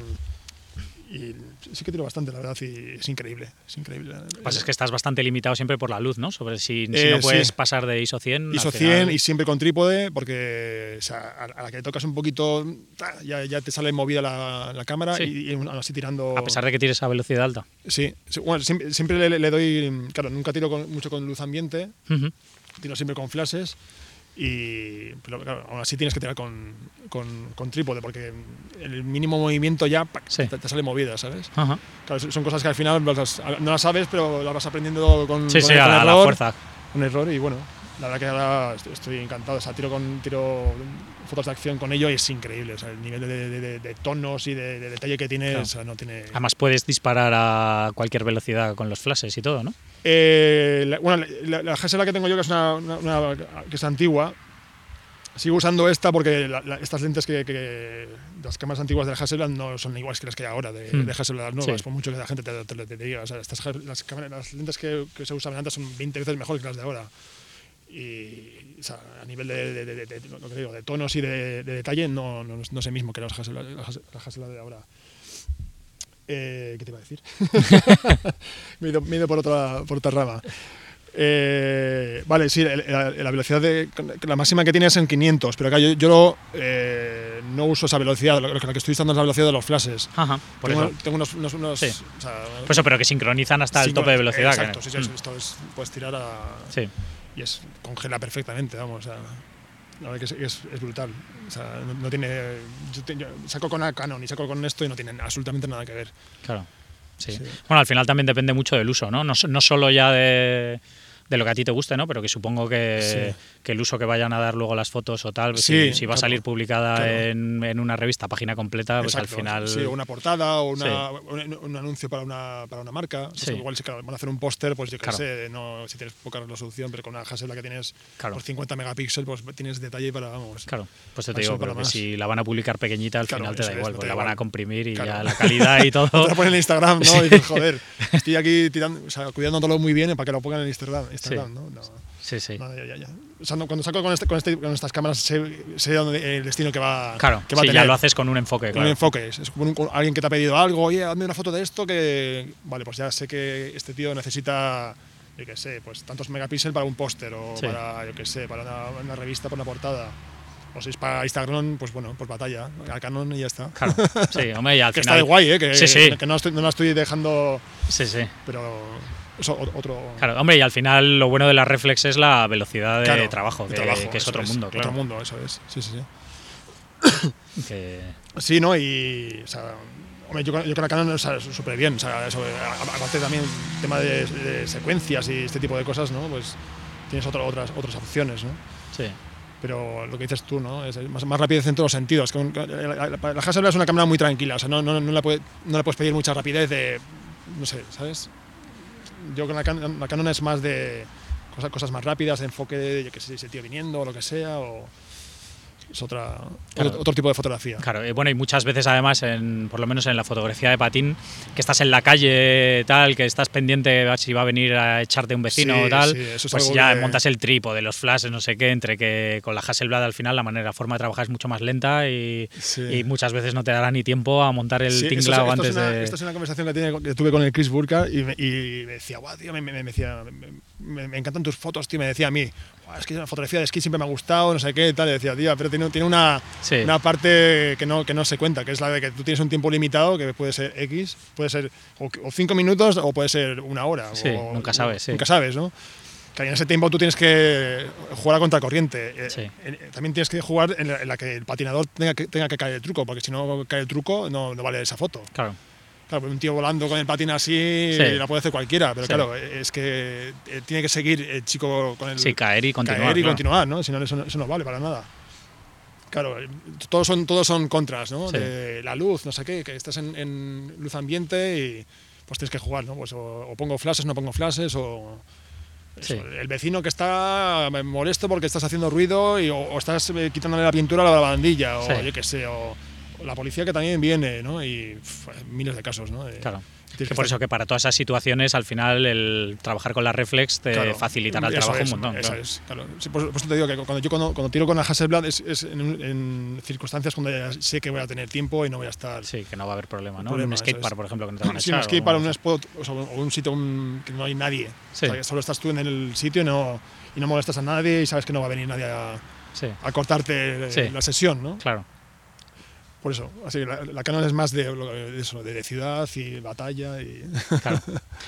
y sí que tiro bastante, la verdad, y es increíble. Es increíble. Lo que pasa es que estás bastante limitado siempre por la luz, ¿no? Sobre si, si Eh, no puedes sí. pasar de ISO 100. al ISO final- 100 y siempre con trípode, porque o sea, a, a la que tocas un poquito, ta, ya, ya te sale movida la, la cámara Sí. y, y así tirando. A pesar de que tires a velocidad alta. Sí, bueno, siempre, siempre le, le doy. Claro, nunca tiro con- mucho con luz ambiente, Ujú. tiro siempre con flashes y pero claro, aún así tienes que tirar con, con, con trípode porque el mínimo movimiento ya ¡pac! Sí. te, te sale movida, ¿sabes? Ajá. Claro, son cosas que al final no las sabes, pero las vas aprendiendo con, Sí, con sí, el- a con la, fuerza. Un error y bueno, la verdad que ahora estoy, encantado. O sea, tiro, con, tiro fotos de acción con ello y es increíble. O sea, el nivel de, de- de- de tonos y de, de detalle que tiene, Claro. o sea, no tiene... Además puedes disparar a cualquier velocidad con los flashes y todo, ¿no? Eh, la, bueno, la, la Hasselblad que tengo yo, que es una, una- una- que es antigua, sigo usando esta porque la- la- estas lentes que, que- las cámaras antiguas de la Hasselblad no son iguales que las que hay ahora de, Hmm. de Hasselblad nuevas, Sí. por mucho que la gente te, te- te diga. O sea, estas, las, cámaras- las lentes que, que se usaban antes son 20 veces mejores que las de ahora. Y o sea, a nivel de, de- de- de- tonos y de, de detalle no, no, no es el mismo que las Hasselblad, las Hassel- las Hasselblad de ahora. Eh, ¿Qué te iba a decir? [LAUGHS] me, he ido, me he ido por, otra, por otra rama. Eh, vale, sí, el- la, la velocidad de, la máxima que tiene es en 500, pero acá yo, yo lo, eh, no uso esa velocidad, lo, lo que estoy usando es la velocidad de los flashes. Ajá. Por tengo, eso. tengo unos, unos, unos- Sí. o sea, Por eso, pero que sincronizan hasta el cinco- tope de velocidad. que- Exacto, sí, sí, Mm. esto es, puedes tirar a, Sí. y es congela perfectamente, vamos. o sea, La verdad que es, brutal. O sea, no, no tiene. Yo, te- yo saco con Canon y saco con esto y no tienen absolutamente nada que ver. Claro. Sí. Sí. Bueno, al final también depende mucho del uso, ¿no? No, no solo ya de, de lo que a ti te guste, ¿no? Pero que supongo que, Sí. Que el uso que vayan a dar luego las fotos o tal, pues Sí, si, si va a salir publicada claro. en, en una revista, página completa, pues Exacto, al final. Sí, una portada o una, un, un anuncio para una, para una marca. Sí. Igual si van a hacer un póster, pues yo qué Claro. sé, no, si tienes poca resolución, pero con una Hasselblad que tienes por 50 megapíxeles, pues tienes detalle para, vamos. Claro, pues te digo, pero que si la van a publicar pequeñita, al final te da igual, no te da la van a comprimir y ya la calidad y [LAUGHS] todo. Te la ponen en Instagram, ¿no? Y dices, joder, estoy aquí tirando, o sea, cuidándolo muy bien para que lo pongan en Instagram, Instagram ¿no? No, Sí, sí. no, ya, ya, ya. O sea, cuando saco con, este, con, este, con estas cámaras sé, sé dónde- el destino que va, Claro, que va sí, a ya tener. lo haces con un enfoque, Con claro. un enfoque. Es como un- alguien que te ha pedido algo, oye, hazme una foto de esto que. Vale, pues ya sé que este tío necesita, yo qué sé, pues tantos megapíxeles para un póster o Sí. para, yo qué sé, para una, una revista, para una portada. O si es para Instagram, pues bueno, pues batalla, a Canon y ya está. Claro, sí, hombre, y al [LAUGHS] que final. está de guay, ¿eh? Que, Sí, sí. que no, estoy- no la estoy dejando, Sí, sí. pero eso otro. Claro, hombre, y al final lo bueno de la reflex es la velocidad de claro, trabajo, de que, trabajo, que es otro mundo, claro. Otro mundo, eso es. Sí, sí, sí. [COUGHS] Que- Sí, ¿no? Y, o sea, hombre, yo, yo con la Canon, sea, súper bien. O sea, eso, aparte también tema de, de secuencias y este tipo de cosas, ¿no? Pues tienes otra- otras, otras opciones, ¿no? sí. Pero lo que dices tú, ¿no? Es más, más rapidez en todos los sentidos. Con- La, la, la Hasselblad es una cámara muy tranquila, o sea, no, no, no, la puede- no le puedes pedir mucha rapidez de, no sé, ¿sabes? Yo con la, Canon- la Canon es más de cosas, cosas más rápidas, de enfoque de, que sé, ese tío viniendo o lo que sea, o es otra, Claro. otro, otro tipo de fotografía. Claro, y bueno, y muchas veces además, en, por lo menos en la fotografía de patín, que estás en la calle, tal, que estás pendiente a si va a venir a echarte un vecino Sí, o tal, sí, eso es pues ya que- montas el trípode, los flashes, no sé qué, entre que con la Hasselblad al final la manera, la forma de trabajar es mucho más lenta y, Sí. y muchas veces no te dará ni tiempo a montar el Sí, esto es- antes una, de... Esto es una conversación que, tiene- que tuve con el Chris Burka y me, y me decía, guau, tío, me, me- me decía, me, encantan tus fotos, tío. Me decía a mí, "Guau, es que la fotografía de esquí siempre me ha gustado, no sé qué, tal. Y decía, tío, pero tiene, tiene una, Sí. una parte que no, que no se cuenta, que es la de que tú tienes un tiempo limitado, que puede ser X, puede ser o, o cinco minutos o puede ser una hora. Sí, o- nunca sabes, sí. Nunca sabes, ¿no? Que en ese tiempo tú tienes que jugar a contracorriente. Eh, Sí. eh, También tienes que jugar en la, en la que el patinador tenga que, tenga que caer el truco, porque si no cae el truco no, no vale esa foto. Claro, Claro, un tío volando con el patín así Sí. la puede hacer cualquiera, pero Sí. claro, es que eh, tiene que seguir el chico con el sí, caer y continuar. caer y claro. continuar, ¿no? Si no, eso, no- eso no vale para nada. Claro, eh, todos son, todos son contras, ¿no? Sí. De la luz, no sé qué, que estás en, en luz ambiente y pues tienes que jugar, ¿no? Pues o, o pongo flashes, no pongo flashes, o eso, el vecino que está molesto porque estás haciendo ruido y, o, o estás eh, quitándole la pintura a la lavandilla, o yo qué sé, o la policía que también viene, ¿no? Y pf, miles de casos, ¿no? De- Claro. Que por eso que para todas esas situaciones, al final, el trabajar con la reflex te Claro, facilitará el trabajo es, un montón. Eso claro. es, claro. Sí, por, por eso te digo que cuando yo cuando, cuando tiro con la Hasselblad es, es en, un- en circunstancias cuando ya sé que voy a tener tiempo y no voy a estar. Sí, que no va a haber problema, ¿no? problema, un skatepark, por ejemplo, que no te van a [CLEARS THROAT] Sí, un echar, skate o- para un spot o, sea, un sitio un- que no hay nadie. Sí. O sea, que solo estás tú en el sitio y no, y no molestas a nadie y sabes que no va a venir nadie a, Sí, a cortarte la sesión, ¿no? claro. Por eso, así la, la Canon es más de, de eso, de, ciudad y batalla y [LAUGHS] Claro.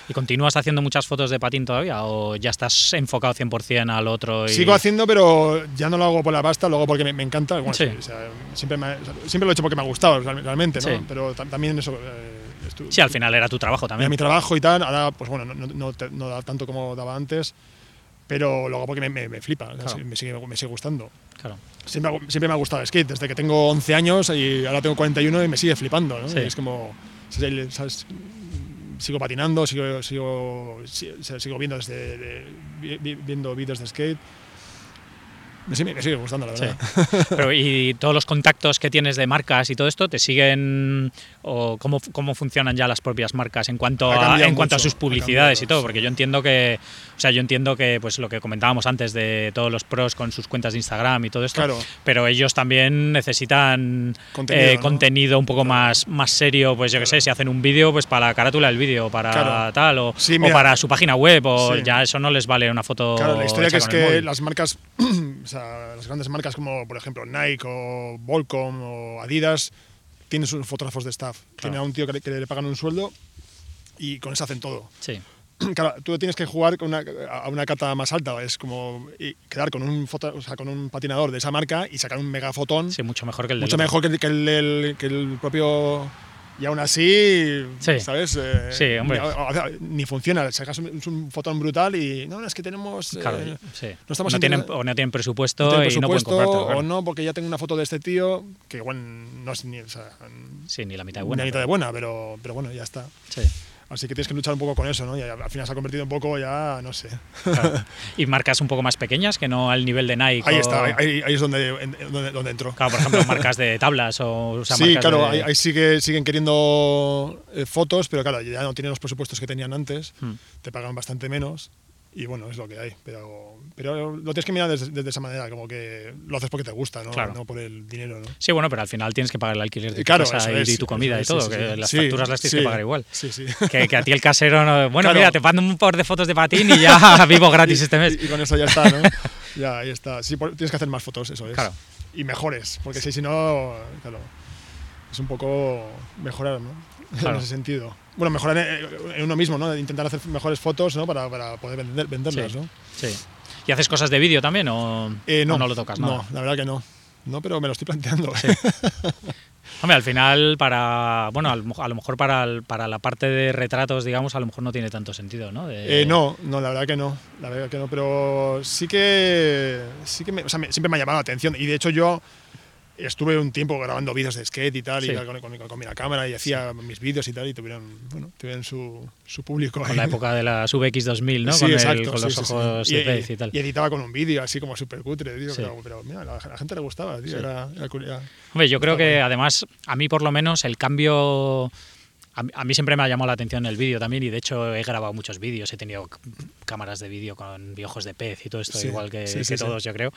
¿Y continúas haciendo muchas fotos de patín todavía o ya estás enfocado 100% al otro? Y... Sigo haciendo, pero ya no lo hago por la pasta, lo hago porque me, me encanta. Bueno, Sí. o sea, siempre, me- siempre lo he hecho porque me ha gustado real- realmente, ¿no? Sí. Pero tam- también eso. eh, Sí, al final era tu trabajo era también. mi trabajo y tal. Ahora, pues bueno, no, no, no da tanto como daba antes, pero lo hago porque me, me- flipa, Claro. me, sigue, me sigue gustando. Claro. Siempre, siempre me ha gustado el skate, desde que tengo 11 años y ahora tengo 41 y me sigue flipando, ¿no? Sí. Es como. ¿sabes? Sigo patinando, sigo, sigo, sigo viendo, desde, viendo vídeos de skate. Sigue, me sigue gustando, la Sí. verdad. [LAUGHS] Pero, ¿Y todos los contactos que tienes de marcas y todo esto te siguen o cómo, cómo funcionan ya las propias marcas en cuanto a, en cuanto a sus publicidades y todo? sí. Porque yo entiendo que, o sea, yo entiendo que pues lo que comentábamos antes de todos los pros con sus cuentas de Instagram y todo esto, Claro. pero ellos también necesitan Contenido, eh, ¿no? contenido un poco Claro. más, más serio, pues yo que sé, si hacen un vídeo, pues para la carátula del vídeo, para Claro. tal, o, Sí, o para su página web, o Sí. ya eso no les vale una foto. Claro, la historia que es que las marcas, [CLEARS THROAT] o sea, las grandes marcas como por ejemplo Nike o Volcom o Adidas tienen sus fotógrafos de staff. Tienen a un tío que le, que le pagan un sueldo y con eso hacen todo. Sí, [CLEARS THROAT] claro, tú tienes que jugar con una, a una cata más alta, es como quedar con un, foto, o sea, con un patinador de esa marca y sacar un megafotón. Sí, mucho mejor que el del mucho otro. mejor que, el- que el, del- que el propio. Y aún así, Sí. ¿sabes? Eh, Sí, hombre. Ni, funciona, sacas un, fotón brutal y no, es que tenemos. eh, Claro, sí. no estamos no tienen, integra- o no tienen presupuesto no tienen y no pueden presupuesto, comprártelo. claro. o no, porque ya tengo una foto de este tío que, bueno, no es ni, o sea, Sí, ni la mitad de ni buena. la mitad de buena, pero, pero bueno, ya está. Sí, Así que tienes que luchar un poco con eso, ¿no? Y al final se ha convertido un poco ya, no sé. claro. y marcas un poco más pequeñas que no al nivel de Nike. Ahí o- está, ahí, ahí es donde, donde, donde entro. Claro, por ejemplo, [LAUGHS] marcas de tablas o, o sea, sí, marcas claro, de- ahí, ahí sigue, siguen queriendo eh, fotos, pero claro, ya no tienen los presupuestos que tenían antes, Hmm. te pagan bastante menos y bueno, es lo que hay. Pero, pero lo tienes que mirar desde, desde esa manera, como que lo haces porque te gusta, ¿no? Claro. No por el dinero, ¿no? Sí, bueno, pero al final tienes que pagar el alquiler de tu Claro, casa y, es, y tu comida eso y es, todo, sí, sí, que sí. las facturas las tienes que pagar igual. Sí, sí. Que, que a ti el casero, no- bueno, Claro. mira, te mando un par de fotos de patín y ya [LAUGHS] vivo gratis este mes. Y, y con eso ya está, ¿no? [LAUGHS] ya, ahí está. Sí, por- tienes que hacer más fotos, eso es. Claro. Y mejores, porque si, si no, claro, es un poco mejorar, ¿no? [LAUGHS] Claro. En ese sentido. Bueno, mejorar en, en uno mismo, ¿no? Intentar hacer mejores fotos, ¿no? Para, para poder vender, venderlas. ¿no? Sí. ¿Y haces cosas de vídeo también o, Eh, no, o no lo tocas nada? No, la verdad que no. No, pero me lo estoy planteando. [LAUGHS] Hombre, al final, para bueno, a lo, mo- a lo mejor para, el- para la parte de retratos, digamos, a lo mejor no tiene tanto sentido, ¿no? De- Eh, no, no, la verdad que no. La verdad que no, pero sí que, sí que me- o sea, me- siempre me ha llamado la atención. Y de hecho yo estuve un tiempo grabando vídeos de skate y tal, Sí. y con, con- con mi cámara y hacía mis vídeos y tal, y tuvieron, bueno, tuvieron su, su público. Con ahí. la época de las VX2000, ¿no? Sí, con, el- los ojos Y- de pez y tal. Y editaba con un vídeo así como súper cutre, tío, pero, pero mira, a la, la gente le gustaba, tío, era, era curioso. Hombre, yo creo que además, a mí por lo menos, el cambio. A, mí- a mí siempre me ha llamado la atención el vídeo también, y de hecho he grabado muchos vídeos, he tenido cámaras de vídeo con ojos de pez y todo esto, Sí, igual que, sí, que sí. todos, yo creo.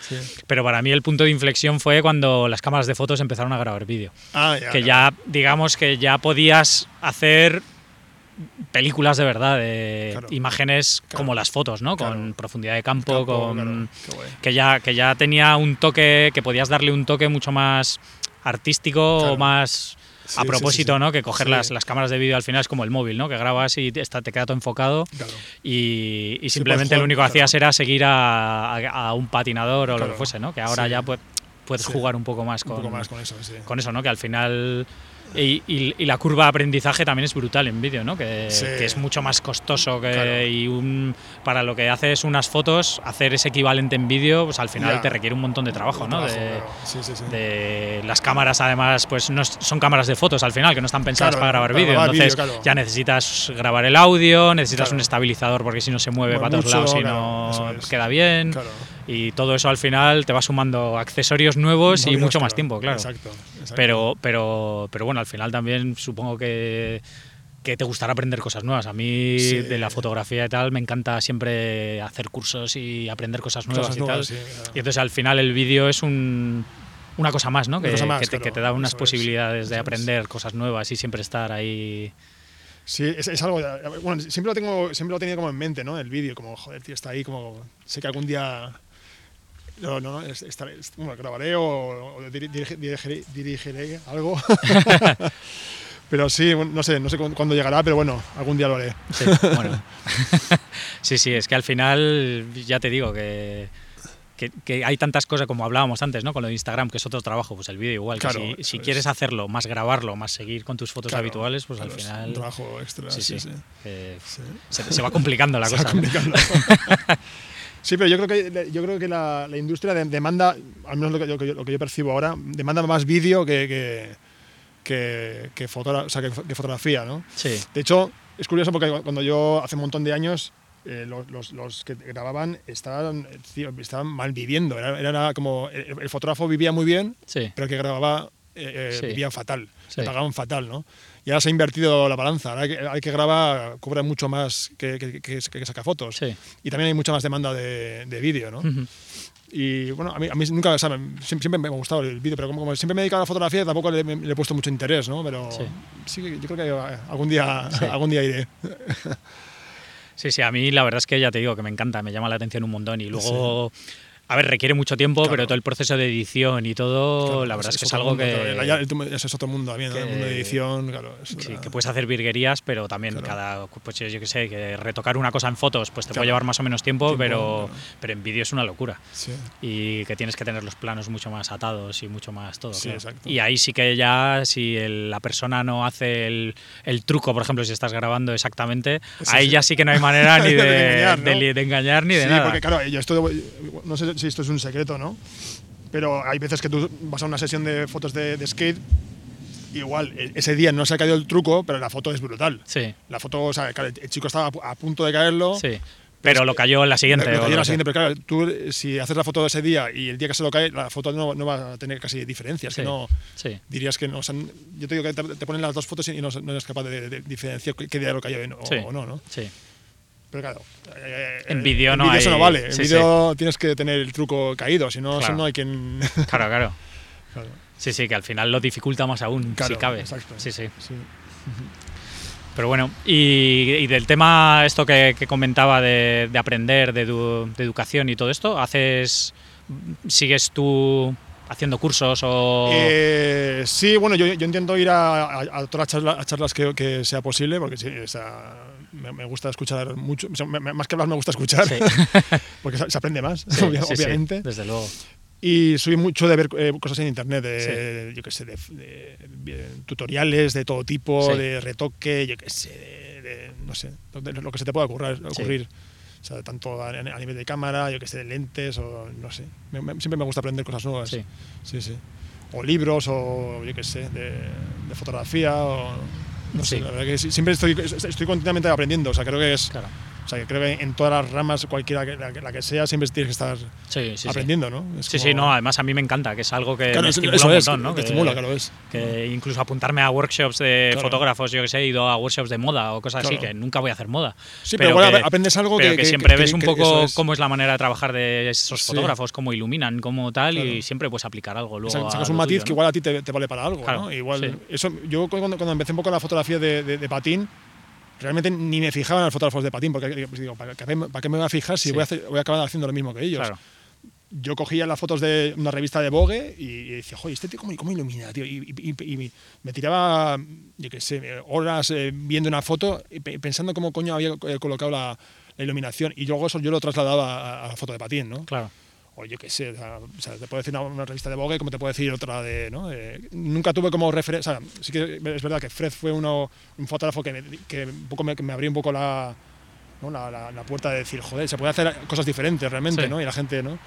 Pero para mí el punto de inflexión fue cuando las cámaras de fotos empezaron a grabar vídeo. Ah, ya, que ya, digamos que ya podías hacer películas de verdad, de Claro. imágenes Claro. como las fotos, ¿no? Con profundidad de campo, Campo, con que ya que ya tenía un toque, que podías darle un toque mucho más artístico o más Sí, a propósito, sí, sí. ¿no? Que coger las, las cámaras de vídeo al final es como el móvil, ¿no? Que grabas y te, está, te queda todo enfocado Claro. y, y simplemente jugar, lo único que hacías era seguir a, a- a un patinador o lo que fuese, ¿no? Que ahora ya pues, puedes jugar un poco más Un con, poco más con eso, con eso, ¿no? Que al final. Y, y- y la curva de aprendizaje también es brutal en vídeo, ¿no? Que, Sí. que es mucho más costoso que Claro. y un para lo que haces unas fotos, hacer ese equivalente en vídeo, pues al final te requiere un montón de trabajo, ¿no? Trabajo, de, claro. Sí, sí, sí. de las cámaras además pues no son cámaras de fotos al final que no están pensadas Claro, para grabar vídeo entonces ya necesitas grabar el audio necesitas un estabilizador porque si no se mueve para todos lados y no es. queda bien. Y todo eso al final te va sumando accesorios nuevos y mucho más tiempo claro Exacto. exacto. pero, pero, pero bueno, al final también supongo que, que te gustará aprender cosas nuevas. A mí Sí. de la fotografía y tal me encanta siempre hacer cursos y aprender cosas nuevas Cosas y nuevas, tal. sí, claro. Y entonces al final el vídeo es un, una cosa más, ¿no? Que, cosa más, que te, claro, que te da unas es, posibilidades de es. aprender cosas nuevas y siempre estar ahí. Sí, es, es algo. Bueno, siempre lo tengo, siempre lo he tenido como en mente, ¿no? El vídeo, como, joder, tío, está ahí, como. Sé que algún día. No, no, es- estaré, es- bueno, grabaré o, dirigiré, dirigiré algo. [LAUGHS] pero sí, no sé, no sé cu- cuándo llegará, pero bueno, algún día lo haré. Sí, bueno. [LAUGHS] sí, sí, es que al final ya te digo que, que, que hay tantas cosas como hablábamos antes, ¿no? Con lo de Instagram, que es otro trabajo, pues el vídeo igual. que Claro, si eso si es. quieres hacerlo, más grabarlo, más seguir con tus fotos Claro, habituales, pues claro, al es final Un trabajo extra. sí, Sí, sí, sí. eh, sí. se, se va complicando la [LAUGHS] Se va cosa. ¿no? complicando. Sí, pero yo creo que, yo creo que la, la industria de- demanda, al menos lo que, yo- que yo- lo que yo percibo ahora, demanda más vídeo que, que, que, que fotogra- o sea, que, que fotografía, ¿no? Sí, De hecho, es curioso porque cuando yo hace un montón de años eh, los, los- los que grababan estaban, estaban mal viviendo. Era, era como el, el fotógrafo vivía muy bien, sí, pero el que grababa eh, eh, Sí. vivía fatal. Sí. Le pagaban fatal, ¿no? Y ahora se ha invertido la balanza. Ahora hay que, hay que graba cobra mucho más que, que, que, que saca fotos. sí. Y también hay mucha más demanda de, de vídeo, ¿no? Ujú. Y bueno, a mí, a mí nunca, o sea, siempre, siempre me ha gustado el vídeo, pero como, como siempre me he dedicado a la fotografía, tampoco le, le he puesto mucho interés, ¿no? Pero Sí. sí, yo creo que eh, algún día, Sí. [LAUGHS] algún día iré. Sí, sí, a mí la verdad es que ya te digo que me encanta, me llama la atención un montón y luego A ver, requiere mucho tiempo, Claro. pero todo el proceso de edición y todo, Claro, la verdad es, que es algo mundo, que, claro, ya el- ese es otro mundo también, ¿no? el mundo de que- edición, claro. sí, que puedes hacer virguerías, pero también cada, pues yo, qué sé, que retocar una cosa en fotos, pues te puede llevar más o menos tiempo, Tiempo, pero, pero en vídeo es una locura. sí. Y que tienes que tener los planos mucho más atados y mucho más todo. Sí, claro. exacto. Y ahí sí que ya, si el- la persona no hace el, el truco, por ejemplo, si estás grabando exactamente, ahí ya sí que no hay manera [LAUGHS] ni de, De engañar, ¿no? de li- de engañar ni de sí, nada. porque claro, yo esto, no sé si esto es un secreto, ¿no? Pero hay veces que tú vas a una sesión de fotos de, de skate, igual e- ese día no se ha caído el truco, pero la foto es brutal. Sí, La foto, o sea, el chico estaba a pu- a punto de caerlo. sí. Pero lo cayó en la siguiente. Lo cayó lo la siguiente, pero claro, tú si haces la foto de ese día y el día que se lo cae, la foto no, no va a tener casi diferencias. Sí. Que no. Sí. dirías que no. O sea, yo te digo que te, te ponen las dos fotos y no, no eres capaz de, de diferenciar qué día lo cayó o, Sí. o no, ¿no? Sí. Pero claro. eh, En eh, vídeo no eso hay- no vale. En sí, vídeo tienes que tener el truco caído, si no, eso Claro. no hay quien. [LAUGHS] Claro, claro. Claro, Sí, sí, que al final lo dificulta más aún, Claro, si cabe. exacto. Sí, sí. sí. [LAUGHS] Pero bueno, y, y del tema esto que, que comentaba de, de aprender, de, edu- de educación y todo esto, ¿haces, sigues tú haciendo cursos o...? Eh, sí, bueno, yo, yo intento ir a, a- a todas las charlas, que, que sea posible, porque sí, o sea, me, me gusta escuchar mucho, o sea, me- más que hablar me gusta escuchar, Sí. [LAUGHS] porque se, se aprende más, Sí, [LAUGHS] obvia- sí, sí, obviamente. desde luego. Y soy mucho de ver eh, cosas en internet, de, yo qué sé, de, de- de tutoriales de todo tipo, de retoque, yo qué sé, de, no sé, de lo que se te pueda ocurrir. Ocurrir. O sea, tanto a, a nivel de cámara, yo que sé, de lentes, o no sé. Me- me- siempre me gusta aprender cosas nuevas. Sí. sí, sí. O libros, o yo qué sé, de, de fotografía, o. No sé, Sí. la verdad que siempre estoy, estoy continuamente aprendiendo. O sea, creo que es. Claro. O sea, que creo que en todas las ramas, cualquiera que, la, la que sea, siempre tienes que estar Sí, sí, aprendiendo, ¿no? Es Sí, como- sí, no, además a mí me encanta, que es algo que Claro, me estimula eso un es, montón, ¿no? te Que- estimula, claro, es. que incluso apuntarme a workshops de Claro. fotógrafos, yo que sé, he ido a workshops de moda o cosas así, Claro. que nunca voy a hacer moda. Sí, pero, bueno, que- aprendes algo pero que, siempre ves un poco es. cómo es la manera de trabajar de esos fotógrafos, cómo iluminan, cómo tal, y siempre puedes aplicar algo luego. Sa- a Sacas un matiz tuyo, que ¿no? igual a ti te, te vale para algo, ¿no? Igual, eso, yo cuando, cuando empecé un poco la fotografía de, de- de patín, realmente ni me fijaba en los fotógrafos de patín, porque pues digo, ¿para qué, para qué me voy a fijar si Sí. voy, a hacer- voy a acabar haciendo lo mismo que ellos? Claro, Yo cogía las fotos de una revista de Vogue y, y decía, joder, este tío cómo, cómo ilumina, tío. Y, y- y- y me tiraba, yo qué sé, horas eh, viendo una foto pensando cómo coño había eh, colocado la, la iluminación. Y luego eso yo lo trasladaba a, a la foto de patín, ¿no? claro. O yo qué sé, o sea, te puedo decir una, una revista de Vogue como te puedo decir otra de, ¿no? Eh, nunca tuve como referencia, o sea, sí que es verdad que Fred fue uno, un fotógrafo que, me- que un poco me, que me abrió un poco la, ¿no? la, la- la puerta de decir, joder, se puede hacer cosas diferentes realmente, Sí. ¿no? Y la gente, ¿no?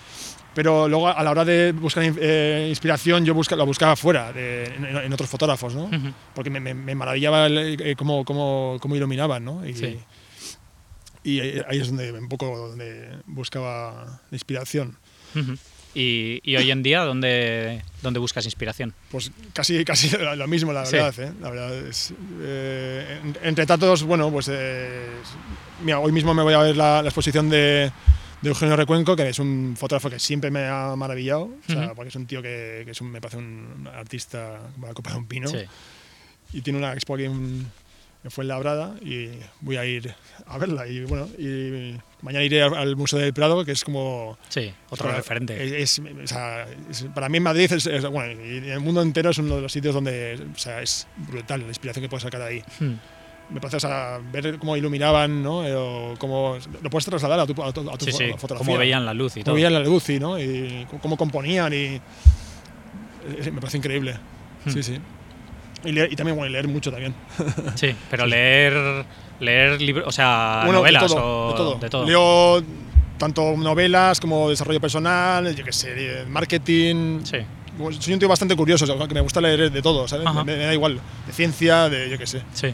Pero luego a la hora de buscar eh, inspiración yo busca, la buscaba fuera, de- en, en otros fotógrafos, ¿no? Porque me, me- me maravillaba el, eh, cómo, cómo, cómo iluminaban, ¿no? Y, Sí. y ahí es donde un poco donde buscaba la inspiración. Y, y hoy en día, ¿dónde, dónde buscas inspiración? Pues casi, casi [LAUGHS] lo mismo, la Sí. verdad. ¿eh? La verdad es, eh, en- entre tantos, bueno, pues eh, mira, hoy mismo me voy a ver la, la exposición de, de Eugenio Recuenco, que es un fotógrafo que siempre me ha maravillado, o sea, porque es un tío que, que es un- me parece un artista como la copa de un pino, Sí. y tiene una expo aquí en, en Fuenlabrada y voy a ir a verla. Y bueno, y mañana iré al, Museo del Prado, que es como... Sí, otro sea, referente. Es, es- o sea, es- para mí Madrid, es, bueno, y el mundo entero es uno de los sitios donde o sea, es brutal la inspiración que puedes sacar de ahí. Hmm. Me parece, o sea, ver cómo iluminaban, ¿no? Eh, o cómo, lo puedes trasladar a tu, a tu, a tu Sí, sí, fo- fotografía. cómo veían la luz y Cómo todo. veían la luz y, ¿no? y cómo- componían y... Me parece increíble. Hmm. Sí, sí. Y, leer- y también, bueno, y leer mucho también. [LAUGHS] Sí, pero leer leer libros, o sea, Bueno, novelas de todo, o de todo. de todo. Leo tanto novelas como desarrollo personal, yo qué sé, marketing. Sí. Soy un tío bastante curioso, o sea, que me gusta leer de todo, ¿sabes? Me, me da igual, de ciencia, de yo qué sé. Sí.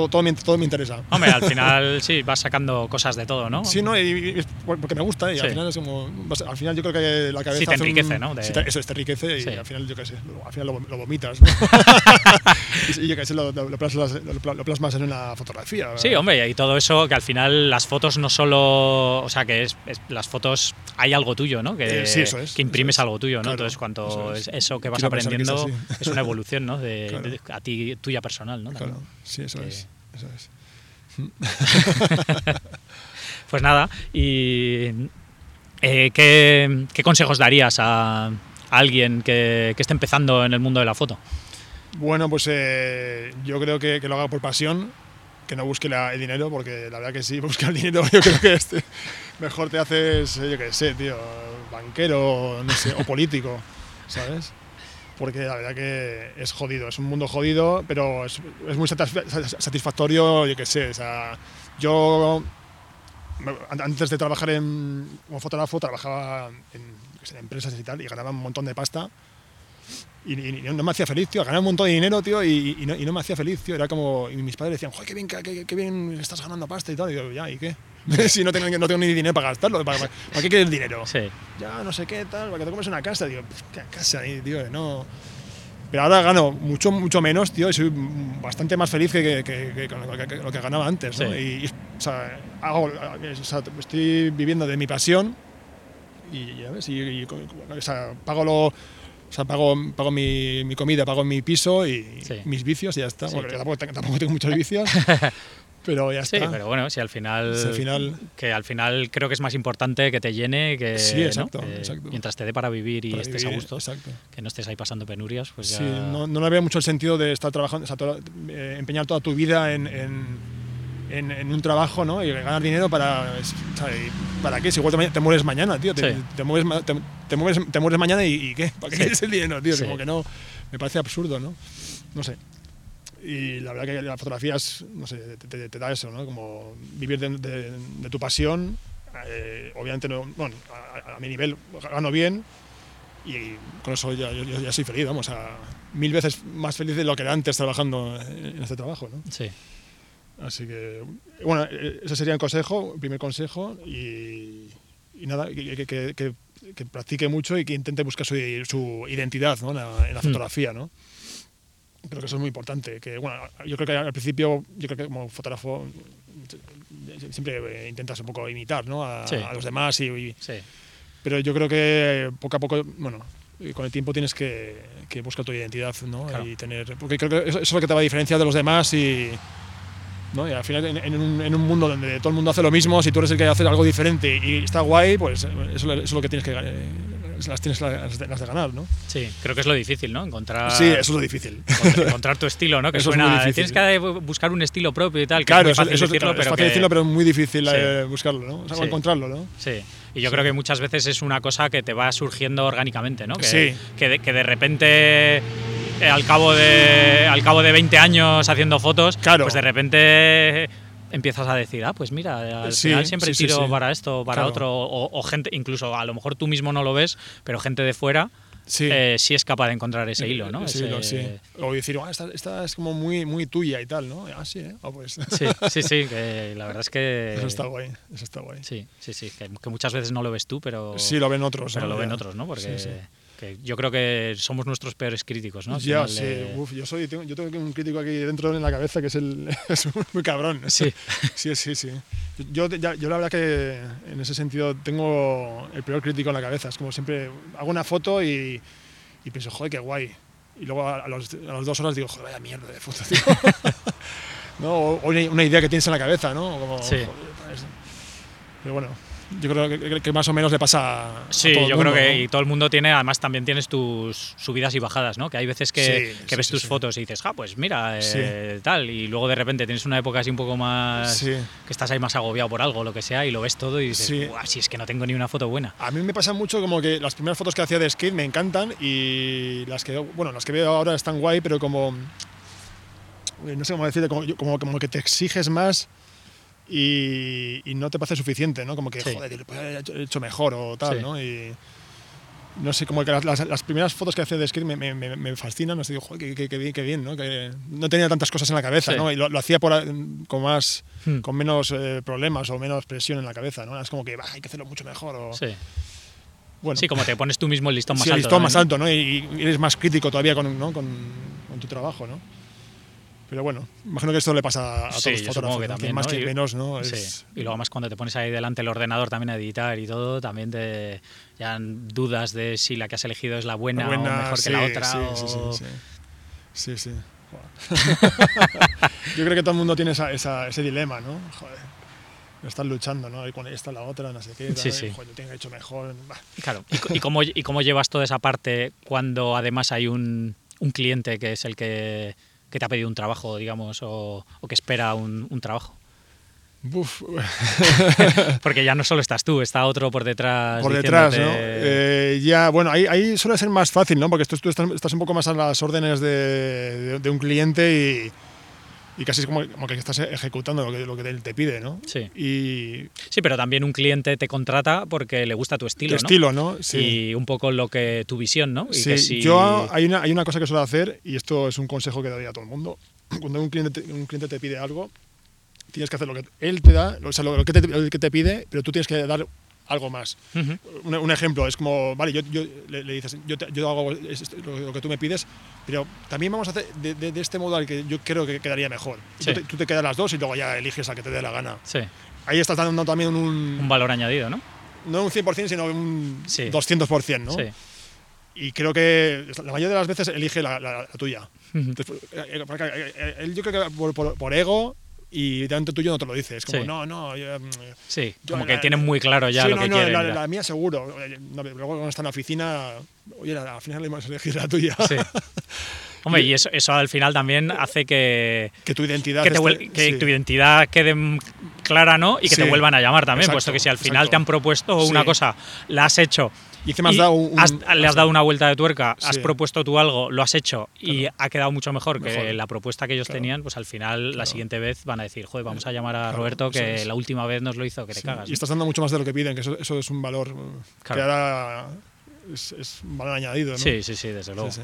Todo, todo, me, todo me interesa. Hombre, al [LAUGHS] final sí, vas sacando cosas de todo, ¿no? Sí, ¿no? Y, y porque me gusta y Sí. al final es como. Al final yo creo que la cabeza. Sí, te un- enriquece, ¿no? De- sí, te- eso es, te enriquece y Sí. al final yo qué sé, al final lo, lo vomitas, ¿no? [LAUGHS] y, yo qué sé, lo, lo- lo plasmas, lo- plasmas en una fotografía. Sí, hombre, y todo eso que al final las fotos no solo, o sea, que es, es- las fotos hay algo tuyo, ¿no? Que, Eh, sí, eso es, que imprimes eso es. algo tuyo, ¿no? Claro, Entonces, cuanto eso es- es. eso, que vas Quiero pensar que es aprendiendo es, una evolución, ¿no? De, [LAUGHS] Claro. de- a ti tuya personal, ¿no? Claro, sí, eso Que- es. Eso es. [LAUGHS] Pues nada, y Eh, ¿qué, qué consejos darías a, a alguien que, que esté empezando en el mundo de la foto? Bueno, pues eh, yo creo que, que lo haga por pasión, que no busque la- el dinero, porque la verdad que sí, [LAUGHS] buscar el dinero yo creo que este, mejor te haces, eh, yo qué sé, tío, banquero, no sé, o político, ¿sabes? Porque la verdad que es jodido, es un mundo jodido, pero es, es muy satisfa- satisfactorio, yo qué sé, o sea, yo antes de trabajar en, como fotógrafo trabajaba en, yo empresas y tal y ganaba un montón de pasta y, y- no me hacía feliz, tío. Ganaba un montón de dinero, tío, y, y no, me hacía feliz, tío. Era como. Y mis padres decían, joder, qué bien, qué, bien estás ganando pasta y tal. Y digo, ya, ¿y qué? [LAUGHS] si no tengo, no tengo ni dinero para gastarlo, ¿para, para, para qué quieres dinero? Sí, Ya, no sé qué, tal, para que te comes una casa. Digo, "Pff, ¿qué casa? Tío, no. Pero ahora gano mucho, mucho menos, tío, y soy bastante más feliz que, que- que- con lo que, que- lo que ganaba antes, ¿no? Sí. Y, y, o sea, hago, o sea, estoy viviendo de mi pasión y, ya ves, y, y- o sea, pago lo, o sea, pago, pago mi, mi comida, pago mi piso y Sí. mis vicios y ya está. Sí. Bueno, tampoco, tampoco tengo muchos vicios, [LAUGHS] pero ya sí, está. pero bueno, si al final, Si al final- que al final creo que es más importante que te llene que Sí, ¿no? exacto, Que exacto. mientras te dé para vivir y Para estés a gusto, Exacto. que no estés ahí pasando penurias, pues ya Sí, no, no veo mucho el sentido de estar trabajando, o sea, todo- eh, empeñar toda tu vida en, en- en- en un trabajo, ¿no? Y ganar dinero para, ¿para qué? Si igual te, mueres mañana, tío. Te, Sí. te mueres, te, mueres, te mueres mañana y, y ¿qué? ¿Para qué Sí. quieres el dinero, tío? Sí. Como que no, me parece absurdo, ¿no? No sé. Y la verdad que la fotografía es, no sé, te, te- te da eso, ¿no? Como vivir de, de- de tu pasión. eh, obviamente, no, bueno, a, a- mi nivel gano bien y con eso ya, yo, yo ya soy feliz, vamos, a mil veces más feliz de lo que era antes trabajando en este trabajo, ¿no? sí. Así que, bueno, eh, ese sería el consejo, el primer consejo y, y nada, que, que- que- que- que practique mucho y que intente buscar su, su identidad ¿no? en la, en la Hmm. fotografía, ¿no? Creo que eso es muy importante. Que, bueno, yo creo que al principio, yo creo que como fotógrafo siempre eh, intentas un poco imitar ¿no? a, Sí. a los demás, y, y- Sí, pero yo creo que poco a poco, bueno, con el tiempo tienes que, que buscar tu identidad, ¿no? Claro. Y tener, porque creo que eso, eso es lo que te va a diferenciar de los demás y, ¿no? y al final en, en un, en un mundo donde todo el mundo hace lo mismo, si tú eres el que hace algo diferente y está guay, pues eso, eso es lo que tienes que eh, las tienes las de, las de ganar, ¿no? sí, creo que es lo difícil, ¿no? Encontrar, Sí, eso es lo difícil. encontrar, encontrar tu estilo, ¿no? Que Eso es suena, muy difícil. tienes que buscar un estilo propio y tal, que claro, es muy fácil eso es- decirlo, es pero fácil que- decirlo, pero es muy difícil Sí. eh, buscarlo, ¿no? O sea, Sí. encontrarlo, ¿no? Sí, y yo creo que muchas veces es una cosa que te va surgiendo orgánicamente, ¿no? Que, Sí. que, de, que de repente, eh, al, cabo de, al cabo de 20 años haciendo fotos, Claro. pues de repente empiezas a decir, ah, pues mira, al Sí, final siempre sí, tiro sí. para esto, para Claro. otro, o, o gente, incluso a lo mejor tú mismo no lo ves, pero gente de fuera Sí. eh, sí es capaz de encontrar ese hilo, ¿no? Ese hilo, sí. O decir, "Ah, esta, esta es como muy, muy tuya y tal, ¿no? Ah, sí, ¿eh? Ah, pues. Sí, sí, sí, [LAUGHS] que la verdad es que... Eso está guay, eso está guay. Sí, sí, sí, que, que muchas veces no lo ves tú, pero... Sí, lo ven otros. pero ¿no? lo ven otros, ¿no? Porque. Que yo creo que somos nuestros peores críticos, ¿no? Final sí. de- Uf, yo, soy, tengo, yo tengo un crítico aquí dentro en la cabeza que es, el, [LAUGHS] es muy cabrón. Sí. [LAUGHS] sí, sí, sí. Yo, ya- yo la verdad que en ese sentido tengo el peor crítico en la cabeza. Es como siempre hago una foto y, y pienso, joder, qué guay. Y luego a, los, a las dos horas digo, joder, vaya mierda de foto, tío. [LAUGHS] ¿No? O, una, una idea que tienes en la cabeza, ¿no? Como, Sí. joder, Pero bueno, yo creo que, que más o menos le pasa a Sí, todo el yo mundo, creo que ¿no? y todo el mundo tiene, además también tienes tus subidas y bajadas, ¿no? Que hay veces que, Sí, que sí, ves sí, tus fotos y dices, ah, pues mira, eh, tal, y luego de repente tienes una época así un poco más Sí. que estás ahí más agobiado por algo, lo que sea, y lo ves todo y dices, Sí. "Buah, si es que no tengo ni una foto buena. A mí me pasa mucho como que las primeras fotos que hacía de skate me encantan y las que, bueno, las que veo ahora están guay, pero como, eh, no sé cómo decirte, como, como, como que te exiges más y, y no te parece suficiente, ¿no? Como que, Sí. joder, podría haber hecho- mejor o tal, Sí. ¿no? Y no sé, como que las, las- las primeras fotos que hacía de skate me, me, me- fascinan, no sé, digo, joder, qué, bien, qué bien, ¿no? Que no tenía tantas cosas en la cabeza, Sí. ¿no? Y lo, lo hacía por, con más, Hmm. con menos eh, problemas o menos presión en la cabeza, ¿no? Es como que, "Bah, hay que hacerlo mucho mejor o... Sí. Bueno, sí, como te pones tú mismo el listón más sí, el alto. listón más alto, ¿no? Y, y eres más crítico todavía con, ¿no? con, con tu trabajo, ¿no? Pero bueno, imagino que esto le pasa a todos Sí, los fotógrafos, que también, más ¿no? que Y- menos, ¿no? Sí. Es- Y luego más cuando te pones ahí delante el ordenador también a editar y todo, también te ya dudas de si la que has elegido es la buena, buena, o mejor sí, que la otra. Sí, o- sí, sí, sí. Sí, sí. Joder. [LAUGHS] Yo creo que todo el mundo tiene esa- esa- ese dilema, ¿no? Joder. estás luchando, ¿no? Y con esta, la otra, no sé qué, Sí, sí. yo tengo hecho mejor. Claro. ¿Y, y cómo, ¿Y cómo llevas toda esa parte cuando además hay un, un cliente que es el que, que te ha pedido un trabajo, digamos, o, o que espera un, un trabajo? Uf, [LAUGHS] Porque ya no solo estás tú, está otro por detrás. por detrás, ¿no? Eh, ya, bueno, ahí, ahí suele ser más fácil, ¿no? Porque tú, tú estás, estás un poco más a las órdenes de, de- de un cliente y, y casi es como, como que estás ejecutando lo que, lo que él te pide, ¿no? Sí. Y Sí, pero también un cliente te contrata porque le gusta tu estilo, tu ¿no? estilo, ¿no? Sí. Y un poco lo que tu visión, ¿no? Y Sí, que si- yo hay una, hay una cosa que suelo hacer y esto es un consejo que daría a todo el mundo. [CLEARS THROAT] Cuando un cliente, te- un cliente te pide algo, tienes que hacer lo que él te da, o sea, lo que te, lo que te pide, pero tú tienes que dar algo más. Un, un ejemplo es como, vale, yo, yo- le, le dices, yo, te- yo hago lo, que tú me pides, pero también vamos a hacer de, de- de este modo al que yo creo que quedaría mejor. Sí. Tú, te, tú te quedas las dos y luego ya eliges al que te dé la gana. Sí, Ahí estás dando también un, un valor añadido, ¿no? no un 100%, sino un Sí. 200%, ¿no? Sí. Y creo que la mayoría de las veces elige la, la- la tuya. Después, eh, porque, eh, eh, él yo creo que por, por- por ego y delante tuyo no te lo dice. Es como, Sí. no, no. yo, mm, Sí, yo como la- que tienen muy claro ya sí, lo no, que no, quieren. La, mía seguro. Eh, luego cuando está en la oficina, oye, al final le hemos elegido la tuya. Sí. [LAUGHS] Hombre, y eso, eso al final también hace que, que tu identidad. que, te esté- vuel- que sí. tu identidad quede clara, ¿no? Y que te vuelvan a llamar también, Exacto, puesto que si al final exacto. te han propuesto una Sí. cosa, la has hecho. Y encima has y dado un- has- un- le has dado una vuelta de tuerca, has propuesto tú algo, lo has hecho y ha quedado mucho mejor, que la propuesta que ellos Claro. tenían, pues al final la siguiente vez van a decir, joder, vamos a llamar a Roberto que es. la última vez nos lo hizo, que te Sí, cagas. Y estás dando mucho más de lo que piden, que eso, eso es un valor eh, que ahora es, es un valor añadido. ¿no? Sí, sí, sí, desde luego. Sí.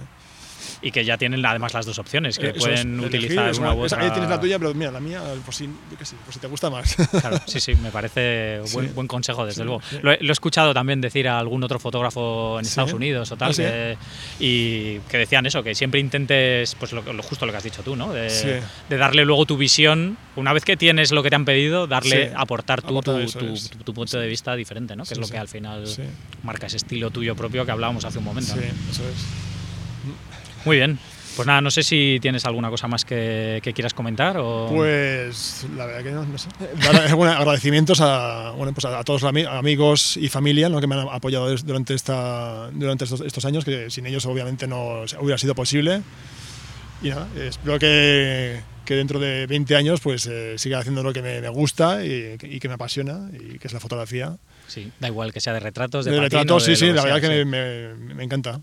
Y que ya tienen además las dos opciones, que Eh, pueden es, utilizar elegir, una u esa- otra. Ahí tienes la tuya, pero mira, la mía, por si, yo qué sé, por si te gusta más. [LAUGHS] Claro, sí, sí, me parece buen, Sí. buen consejo, desde Sí, luego. Lo, he, lo he escuchado también decir a algún otro fotógrafo en Sí. Estados Unidos o tal, ¿Ah, que- y que decían eso, que siempre intentes, pues lo, lo- justo lo que has dicho tú, ¿no? De, darle luego tu visión, una vez que tienes lo que te han pedido, darle, aportar tú Aportar tu, tu- tu- tu punto de vista diferente, ¿no? Que es lo que al final marca ese estilo tuyo propio que hablábamos hace un momento. sí, ¿no? eso es. Muy bien. Pues nada, no sé si tienes alguna cosa más que, que quieras comentar o... Pues la verdad que no, no sé. [LAUGHS] Bueno, agradecimientos a, bueno, pues a, todos los ami- amigos y familia ¿no? que me han apoyado durante, esta, durante estos, estos años, que sin ellos obviamente no hubiera sido posible. Y nada, espero que, que dentro de 20 años pues eh, siga haciendo lo que me, me gusta y, y que me apasiona, y que es la fotografía. Sí, da igual que sea de retratos, de, De patín retratos, de sí, sí, la sea, verdad que sí. me, encanta.